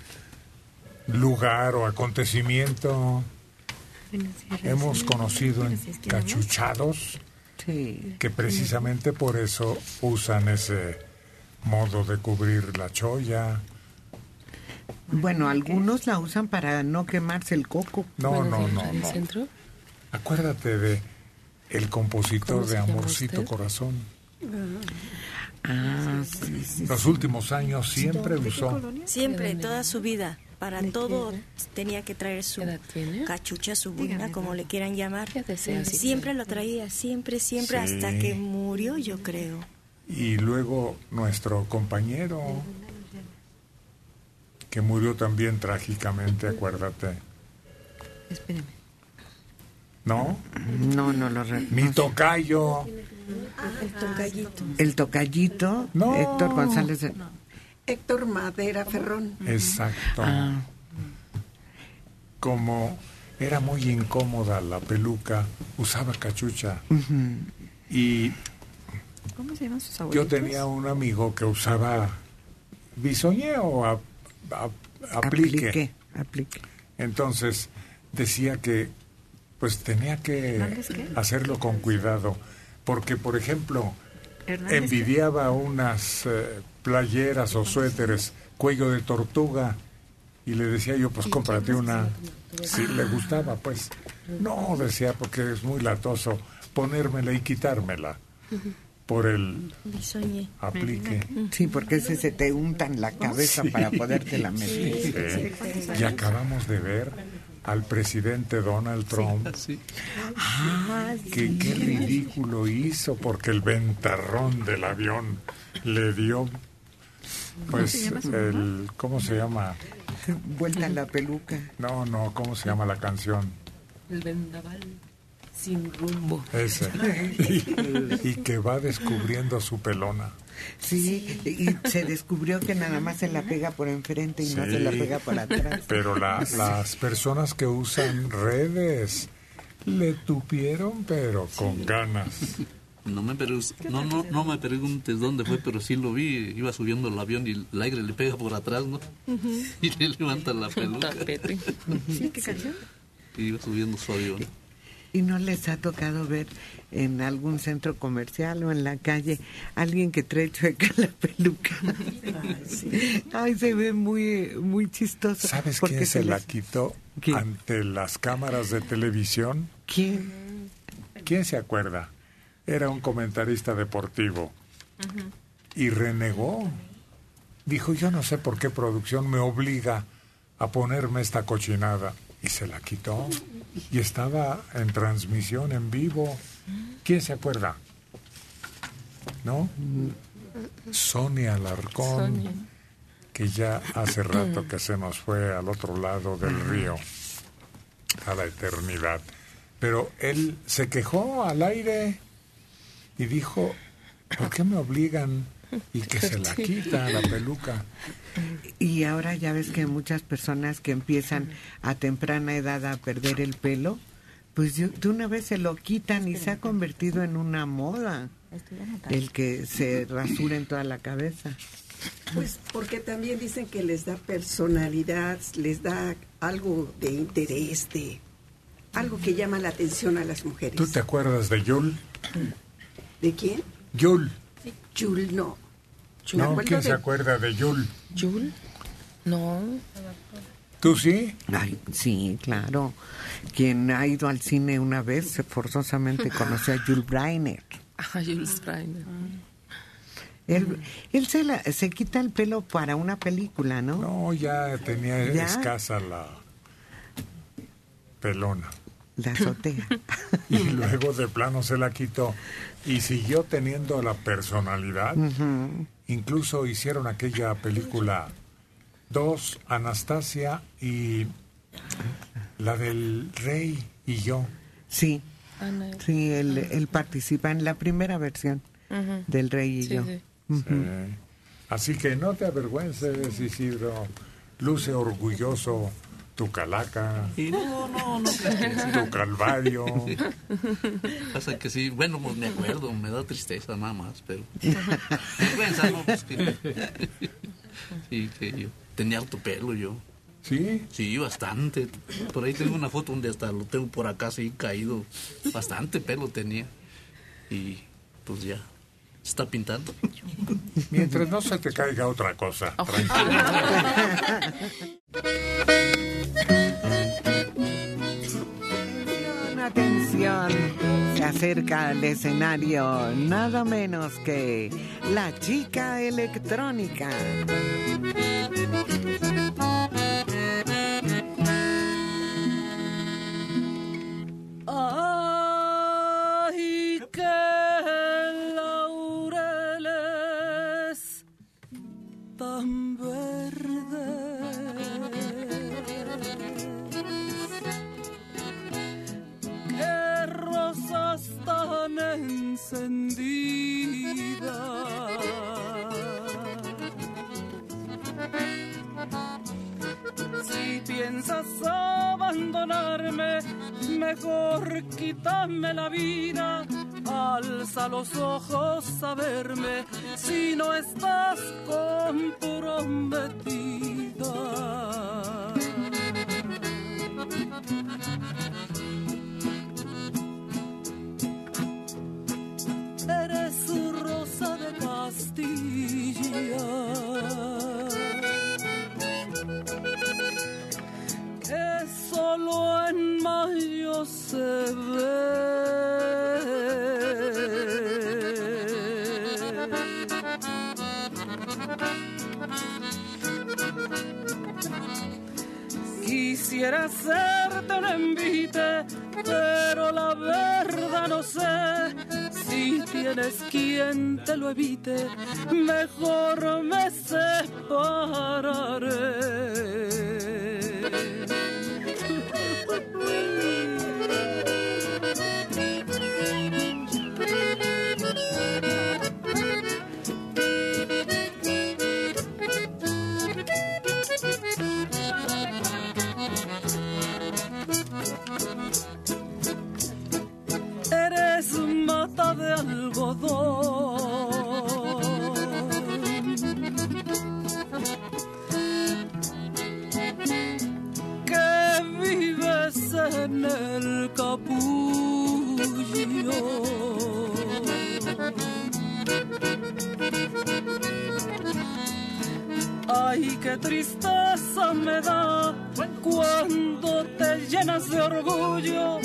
lugar o acontecimiento. Hemos conocido en cachuchados que precisamente por eso usan ese modo de cubrir la cholla. Bueno, algunos la usan para no quemarse el coco. No, no, no, no. Acuérdate de el compositor ¿Cómo se de Amorcito? Corazón. Ah, sí, sí. Los últimos años siempre usó. Siempre, toda su vida. Para todo tenía que traer su cachucha, su buena, como le quieran llamar. Siempre lo traía, siempre, siempre, Sí. hasta que murió, yo creo. Y luego nuestro compañero, que murió también trágicamente, acuérdate. Espérame. ¿No? No, no lo recuerdo. Mi tocayo. El tocallito. El tocallito, No. Héctor González. de- Héctor Madera Ferrón. Exacto. Ah. Como era muy incómoda la peluca, usaba cachucha. Y ¿Cómo se llaman sus yo tenía un amigo que usaba bisoñé o a- a- aplique. Aplique, aplique. Entonces decía que pues tenía que hacerlo con cuidado, porque por ejemplo envidiaba unas eh, playeras o suéteres cuello de tortuga y le decía yo pues cómprate una si le gustaba pues. No decía porque es muy latoso ponérmela y quitármela por el aplique. Sí, porque ese se te unta en la cabeza Sí. para poderte la meter. Sí. Y acabamos de ver al presidente Donald Trump. Ah, Que qué ridículo hizo porque el ventarrón del avión le dio pues el ¿cómo se llama? Vuelta en la peluca. No, no, ¿cómo se llama la canción? El vendaval sin rumbo. Ese. Y, y que va descubriendo su pelona. Sí, y se descubrió que nada más se la pega por enfrente y no se la pega por atrás. Pero la- las personas que usan redes le tupieron, pero con ganas. No me, preguntes, no, no, no me preguntes dónde fue, pero sí lo vi. Iba subiendo el avión y el aire le pega por atrás, ¿no? Y le levanta la peluca. ¿Sí? ¿Qué canción? Y iba subiendo su avión. ¿Y no les ha tocado ver en algún centro comercial o en la calle alguien que trae chueca la peluca? Ay, se ve muy, muy chistoso. ¿Sabes quién se la les- quitó ¿Quién? ante las cámaras de televisión? ¿Quién? ¿Quién se acuerda? Era un comentarista deportivo y renegó. Dijo, yo no sé por qué producción me obliga a ponerme esta cochinada. Y se la quitó. Y estaba en transmisión en vivo. ¿Quién se acuerda? ¿No? Sonia Alarcón, Sonia. que ya hace rato que se nos fue al otro lado del río, a la eternidad. Pero él se quejó al aire y dijo, ¿por qué me obligan? Y que se la quita la peluca. Y ahora ya ves que muchas personas que empiezan a temprana edad a perder el pelo, pues de de una vez se lo quitan y se ha convertido en una moda el que se rasura en toda la cabeza. Pues porque también dicen que les da personalidad, les da algo de interés, de algo que llama la atención a las mujeres. ¿Tú te acuerdas de Yul? ¿De quién? Yul. Yul, no. ¿No? ¿Quién se de- acuerda de Yul? ¿Yul? No. ¿Tú sí? Ay, sí, claro. Quien ha ido al cine una vez forzosamente conoció a Jules Breiner. Ah, Jules Breiner. Él, él se, la- se quita el pelo para una película, ¿no? No, ya tenía ¿Ya? escasa la pelona. La azotea. Y luego de plano se la quitó. Y siguió teniendo la personalidad. Incluso hicieron aquella película Dos, Anastasia y la del rey y yo. Sí, sí, él, él participa en la primera versión del Rey y Sí, yo. sí. Ujú. Sí. Así que no te avergüences, Isidro. Luce orgulloso tu calaca, Y no, no, no creas que sí. tu calvario. Pasa que sí, bueno, pues me acuerdo, me da tristeza nada más, pero... No, pues que... Sí, que yo tenía alto pelo yo. ¿Sí? Sí, bastante. Por ahí tengo una foto donde hasta lo tengo por acá así caído. Bastante pelo tenía. Y pues ya, se está pintando. Mientras no se te caiga otra cosa. Atención, atención. Se acerca al escenario nada menos que la chica electrónica. Ay, encendidas. Si piensas abandonarme, mejor quítame la vida. Alza los ojos a verme si no estás comprometida. Eres rosa de Castilla que solo en mayo se ve. Quisiera hacerte un envite, pero la verdad no sé si tienes quien te lo evite, mejor me Eres de algodón. Que vives en el capullo. Ay, qué tristeza me da cuando te llenas de orgullo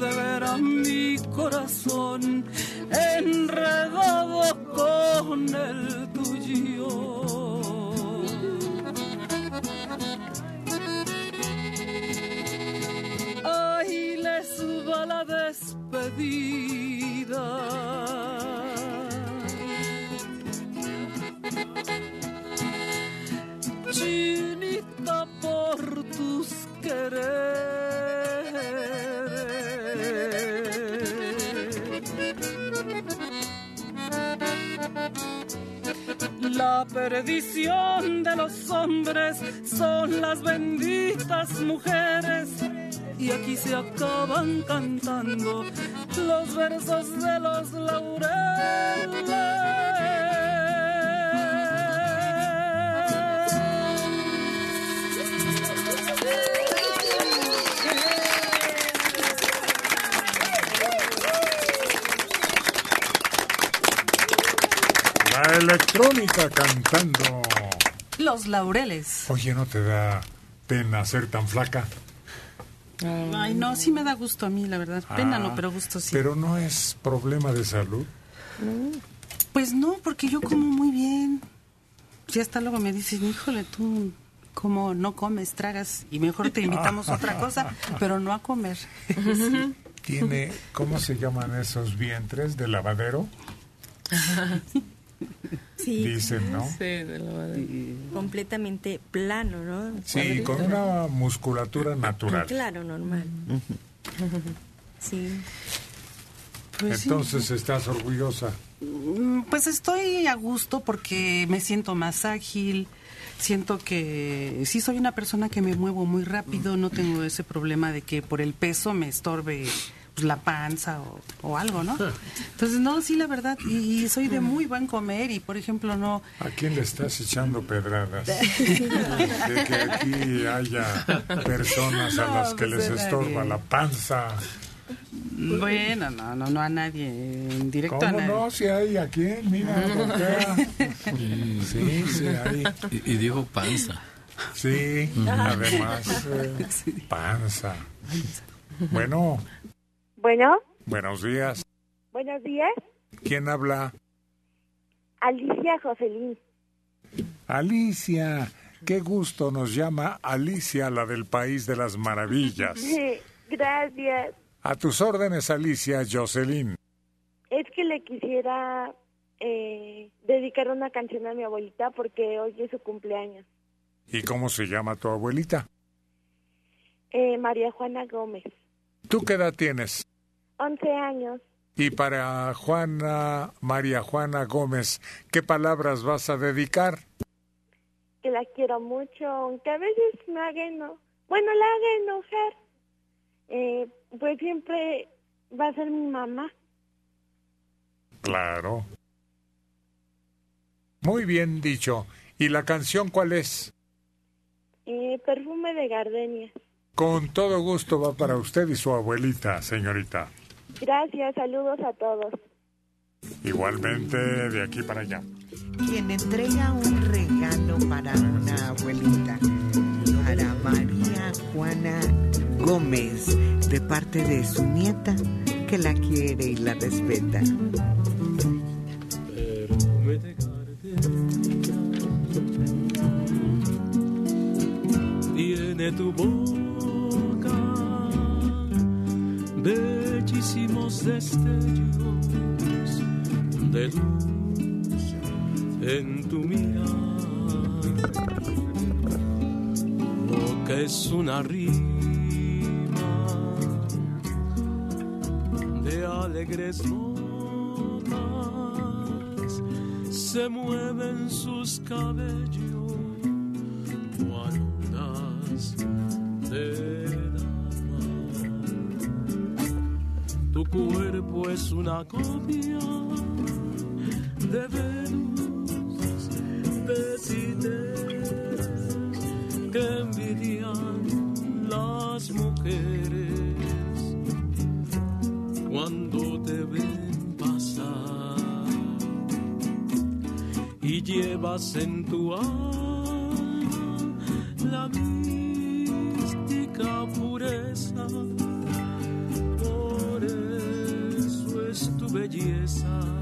de ver a mi corazón enredado con el tuyo. Ay, les va la despedida. Chinita por tus quereres. La perdición de los hombres son las benditas mujeres. Y aquí se acaban cantando los versos de los La electrónica cantando. Los laureles. Oye, ¿no te da pena ser tan flaca? Ay, no, sí me da gusto a mí, la verdad. Pena Ah, no, pero gusto sí. Pero no es problema de salud. Pues no, porque yo como muy bien. Ya hasta luego me dicen, híjole, tú como no comes, tragas, y mejor te invitamos a otra cosa, pero no a comer. Tiene, ¿cómo se llaman esos vientres de lavadero? Sí. Dicen, ¿no? Sí. Completamente plano, ¿no? Sí, con una musculatura natural. Claro, normal. Sí. Pues sí. Entonces estás orgullosa. Mm, Pues estoy a gusto porque me siento más ágil, siento que sí soy una persona que me muevo muy rápido, no tengo ese problema de que por el peso me estorbe pues, la panza o, o algo, ¿no? Entonces, no, sí, la verdad, y, y soy de muy buen comer y, por ejemplo, no... ¿A quién le estás echando pedradas? De que aquí haya personas a No, las que pues, les a estorba nadie. la panza. Bueno, no, no, no a nadie, en directo a ¿Cómo nadie. no? Si hay a quién, mira. Sí, sí hay. Y, y dijo panza. Sí, además, eh, panza. Bueno, Bueno, Buenos días. Buenos días, ¿Quién habla? Alicia Joselín. Alicia. Qué gusto nos llama Alicia, la del País de las Maravillas. Gracias. A tus órdenes, Alicia Jocelyn. Es que le quisiera eh, dedicar una canción a mi abuelita porque hoy es su cumpleaños. ¿Y cómo se llama tu abuelita? Eh, María Juana Gómez, ¿Tú qué edad tienes? 11 años. Y para Juana, María Juana Gómez, ¿qué palabras vas a dedicar? que la quiero mucho, aunque a veces me haga eno- bueno, la haga enojar. Eh, pues siempre va a ser mi mamá. Claro. Muy bien dicho. ¿Y la canción cuál es? Eh, perfume de gardenia. Con todo gusto va para usted y su abuelita, señorita. Gracias, saludos a todos. Igualmente de aquí para allá. Quien entrega un regalo para una abuelita, para María Juana Gómez, de parte de su nieta, que la quiere y la respeta. Tiene tu boca bellísimos destellos de luz en tu mirar. Lo que es una rima de alegres notas se mueven sus cabellos cuerpo es una copia de Venus de que envidian las mujeres cuando te ven pasar y llevas en tu alma es tu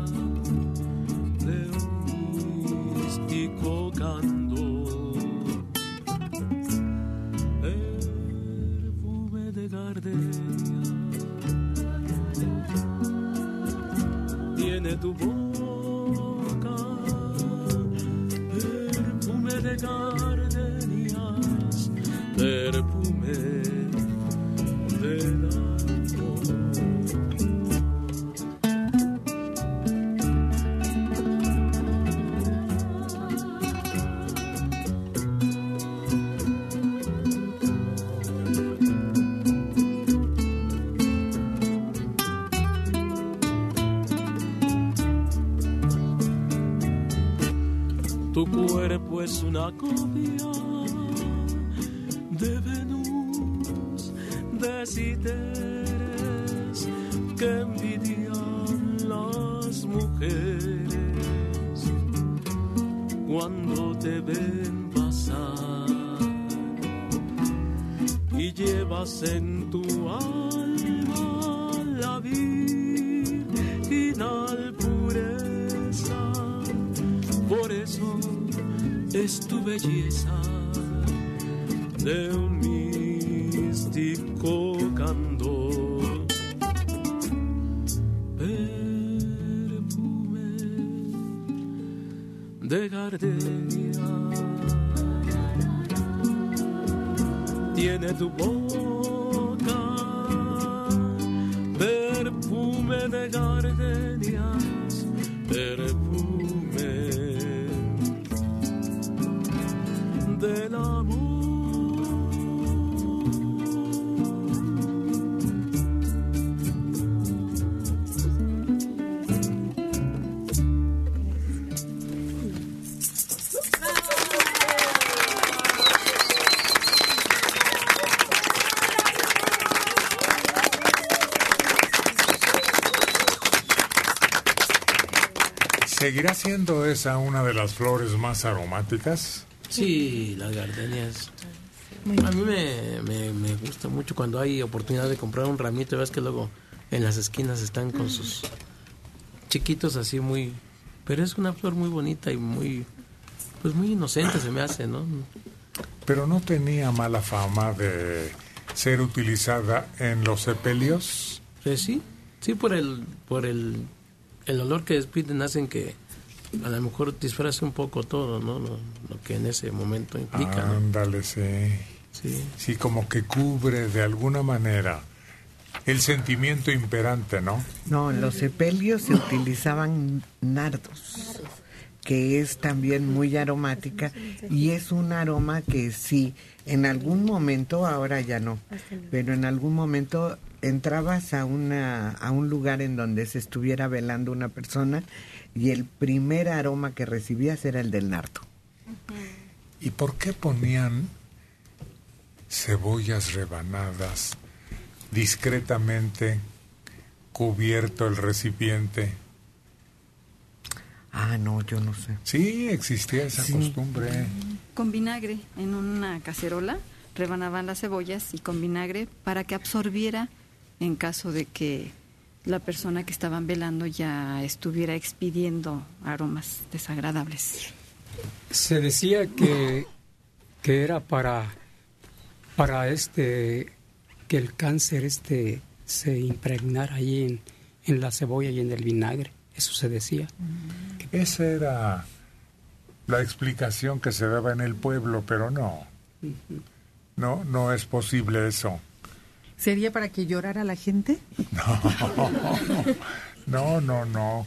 ¿Seguirá siendo esa una de las flores más aromáticas? Sí, las gardenias. A mí me, me, me gusta mucho cuando hay oportunidad de comprar un ramito, ves que luego en las esquinas están con sus chiquitos así muy... Pero es una flor muy bonita y muy... Pues muy inocente se me hace, ¿no? Pero no tenía mala fama de ser utilizada en los sepelios. Pues sí, sí por el por el, el olor que despiden hacen que a lo mejor disfrace un poco todo, ¿no? Lo, lo que en ese momento implica. ¿no? Ándale, sí. Sí. Sí, como que cubre de alguna manera el sentimiento imperante, ¿no? No, en los sepelios se utilizaban nardos, que es también muy aromática y es un aroma que sí, en algún momento, ahora ya no, pero en algún momento entrabas a una a un lugar en donde se estuviera velando una persona y el primer aroma que recibías era el del nardo. ¿Y por qué ponían cebollas rebanadas discretamente cubierto el recipiente? Ah, no, yo no sé. Sí, existía esa costumbre. Con vinagre en una cacerola rebanaban las cebollas y con vinagre para que absorbiera en caso de que la persona que estaban velando ya estuviera expidiendo aromas desagradables. Se decía que, que era para, para este que el cáncer este se impregnara ahí en, en la cebolla y en el vinagre. Eso se decía. Esa era la explicación que se daba en el pueblo, pero no. No, no es posible eso. ¿Sería para que llorara la gente? No, no, no.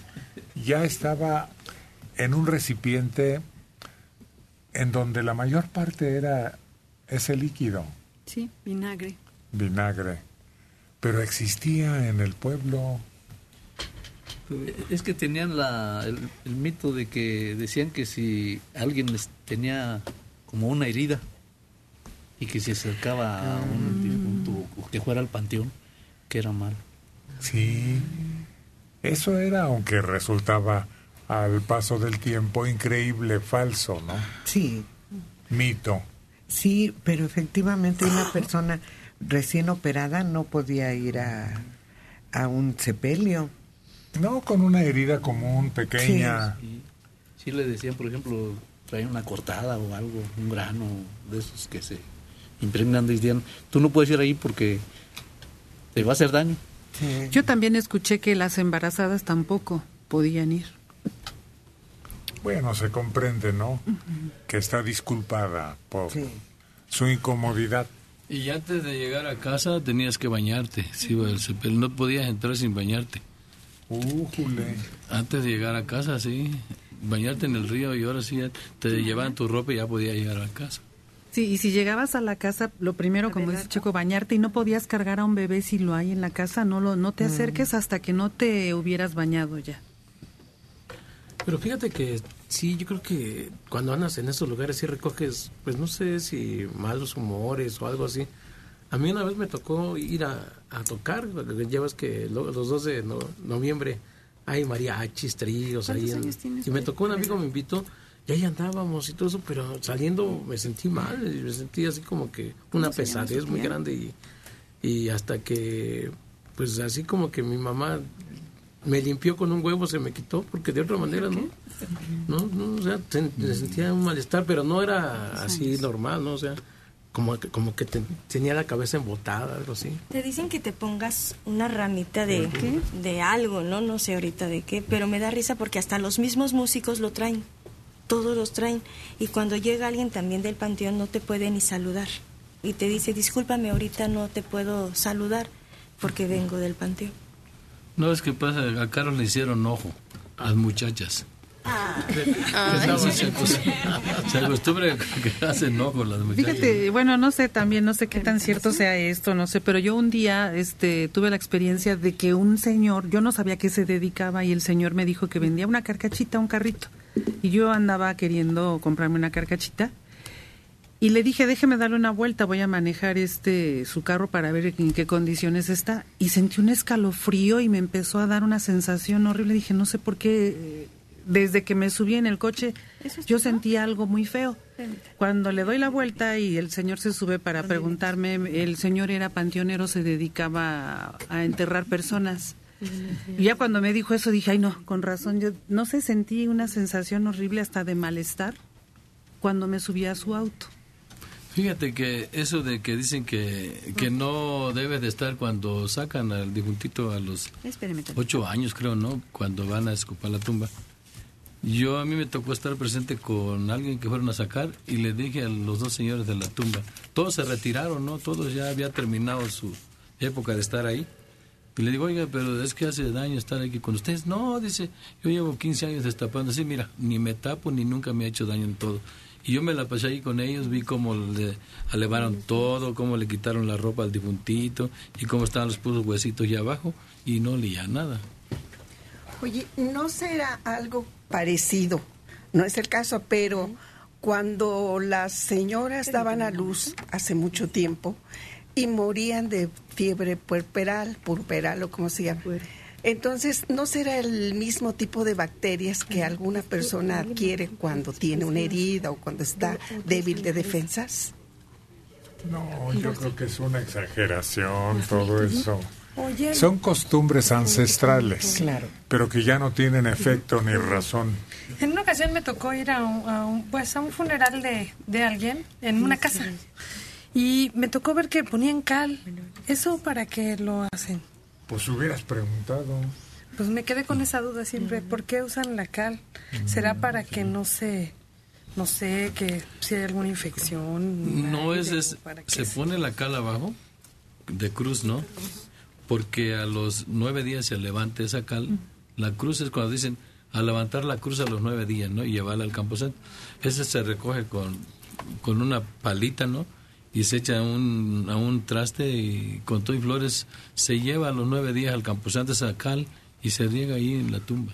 Ya estaba en un recipiente en donde la mayor parte era ese líquido, Sí, vinagre. vinagre. Pero existía en el pueblo. Es que tenían la, el, el mito de que decían que si alguien les tenía como una herida y que se acercaba a un difunto o que fuera al panteón, que era mal. Sí. Eso era, aunque resultaba al paso del tiempo increíble, falso, ¿no? Sí. Mito. Sí, pero efectivamente una persona recién operada no podía ir a, a un sepelio. No, con una herida común, pequeña. Sí, sí le decían, por ejemplo, traían una cortada o algo, un grano de esos que se impregnan, decían, tú no puedes ir ahí porque te va a hacer daño. Yo también escuché que las embarazadas tampoco podían ir. Bueno, se comprende, ¿no? Que está disculpada por su incomodidad. Y antes de llegar a casa tenías que bañarte, si iba al sepelio. No podías entrar sin bañarte. Antes de llegar a casa, sí. Bañarte en el río y ahora sí te llevaban tu ropa y ya podías llegar a casa. Sí, y si llegabas a la casa, lo primero, como dice Checo, bañarte y no podías cargar a un bebé si lo hay en la casa, no lo no te Mm. acerques hasta que no te hubieras bañado ya. Pero fíjate que sí, yo creo que cuando andas en esos lugares sí recoges, pues no sé si malos humores o algo así. A mí una vez me tocó ir a, a tocar, llevas que lo- los 2 de no- noviembre hay mariachis, tríos ahí. ¿Cuántos en- años tienes, y me tocó un amigo, me invitó, y ahí andábamos y todo eso, pero saliendo me sentí mal, me sentí así como que una ¿Cómo se llama pesadez muy grande y, y hasta que, pues así como que mi mamá me limpió con un huevo, se me quitó, porque de otra manera no. No, no, o sea, sentía un malestar, pero no era así normal, ¿no? O sea, como, que- como que te- tenía la cabeza embotada, algo así. Te dicen que te pongas una ramita de, de algo, ¿no? No sé ahorita de qué, pero me da risa porque hasta los mismos músicos lo traen. Todos los traen. Y cuando llega alguien también del panteón no te puede ni saludar. Y te dice, discúlpame, ahorita no te puedo saludar porque vengo del panteón. No, es que pasa, a Carlos le hicieron ojo, a las muchachas. Ay. Se, acos- se acostumbra que hacen ojo las muchachas. Fíjate, bueno, no sé también, no sé qué tan cierto sea esto, no sé, pero yo un día este, tuve la experiencia de que un señor, yo no sabía a qué se dedicaba y el señor me dijo que vendía una carcachita, un carrito. Y yo andaba queriendo comprarme una carcachita y le dije, déjeme darle una vuelta, voy a manejar este su carro para ver en qué condiciones está. Y sentí un escalofrío y me empezó a dar una sensación horrible. Dije, no sé por qué eh, desde que me subí en el coche, yo sentí algo muy feo. Cuando le doy la vuelta y el señor se sube para preguntarme, el señor era panteonero, se dedicaba a enterrar personas. Y ya cuando me dijo eso dije, ay no, con razón, yo no sé, sentí una sensación horrible hasta de malestar cuando me subí a su auto. Fíjate que eso de que dicen que, que no debe de estar cuando sacan al difuntito a los ocho años, creo, ¿no? Cuando van a escupar la tumba. Yo a mí me tocó estar presente con alguien que fueron a sacar y le dije a los dos señores de la tumba, todos se retiraron, ¿no? Todos ya había terminado su época de estar ahí. Y le digo, oiga, pero es que hace daño estar aquí con ustedes. No, dice, yo llevo 15 años destapando. Sí, mira, ni me tapo ni nunca me ha hecho daño en todo. Y yo me la pasé ahí con ellos, vi cómo le alevaron todo, cómo le quitaron la ropa al difuntito y cómo estaban los puros huesitos allá abajo y no leía nada. Oye, ¿no será algo parecido? No es el caso, pero cuando las señoras daban a luz hace mucho tiempo y morían de fiebre puerperal, purperal o como se llama. Entonces, ¿no será el mismo tipo de bacterias que alguna persona adquiere cuando tiene una herida o cuando está débil de defensas? No, yo creo que es una exageración todo eso. Son costumbres ancestrales, claro. pero que ya no tienen efecto ni razón. En una ocasión me tocó ir a un, a un- pues a un funeral de, de alguien en una casa y me tocó ver que ponían cal. ¿Eso para qué lo hacen? Pues hubieras preguntado. Pues me quedé con esa duda siempre. ¿Por qué usan la cal? ¿Será para que no se, no sé, que si hay alguna infección? No es, aire, es se es? pone la cal abajo de cruz, ¿no? Porque a los nueve días se levanta esa cal. La cruz es cuando dicen a levantar la cruz a los nueve días, ¿no? Y llevarla al camposanto. Ese se recoge con, con una palita, ¿no? Y se echa a un, a un traste y con todo y flores se lleva a los nueve días al camposanto esa cal y se riega ahí en la tumba.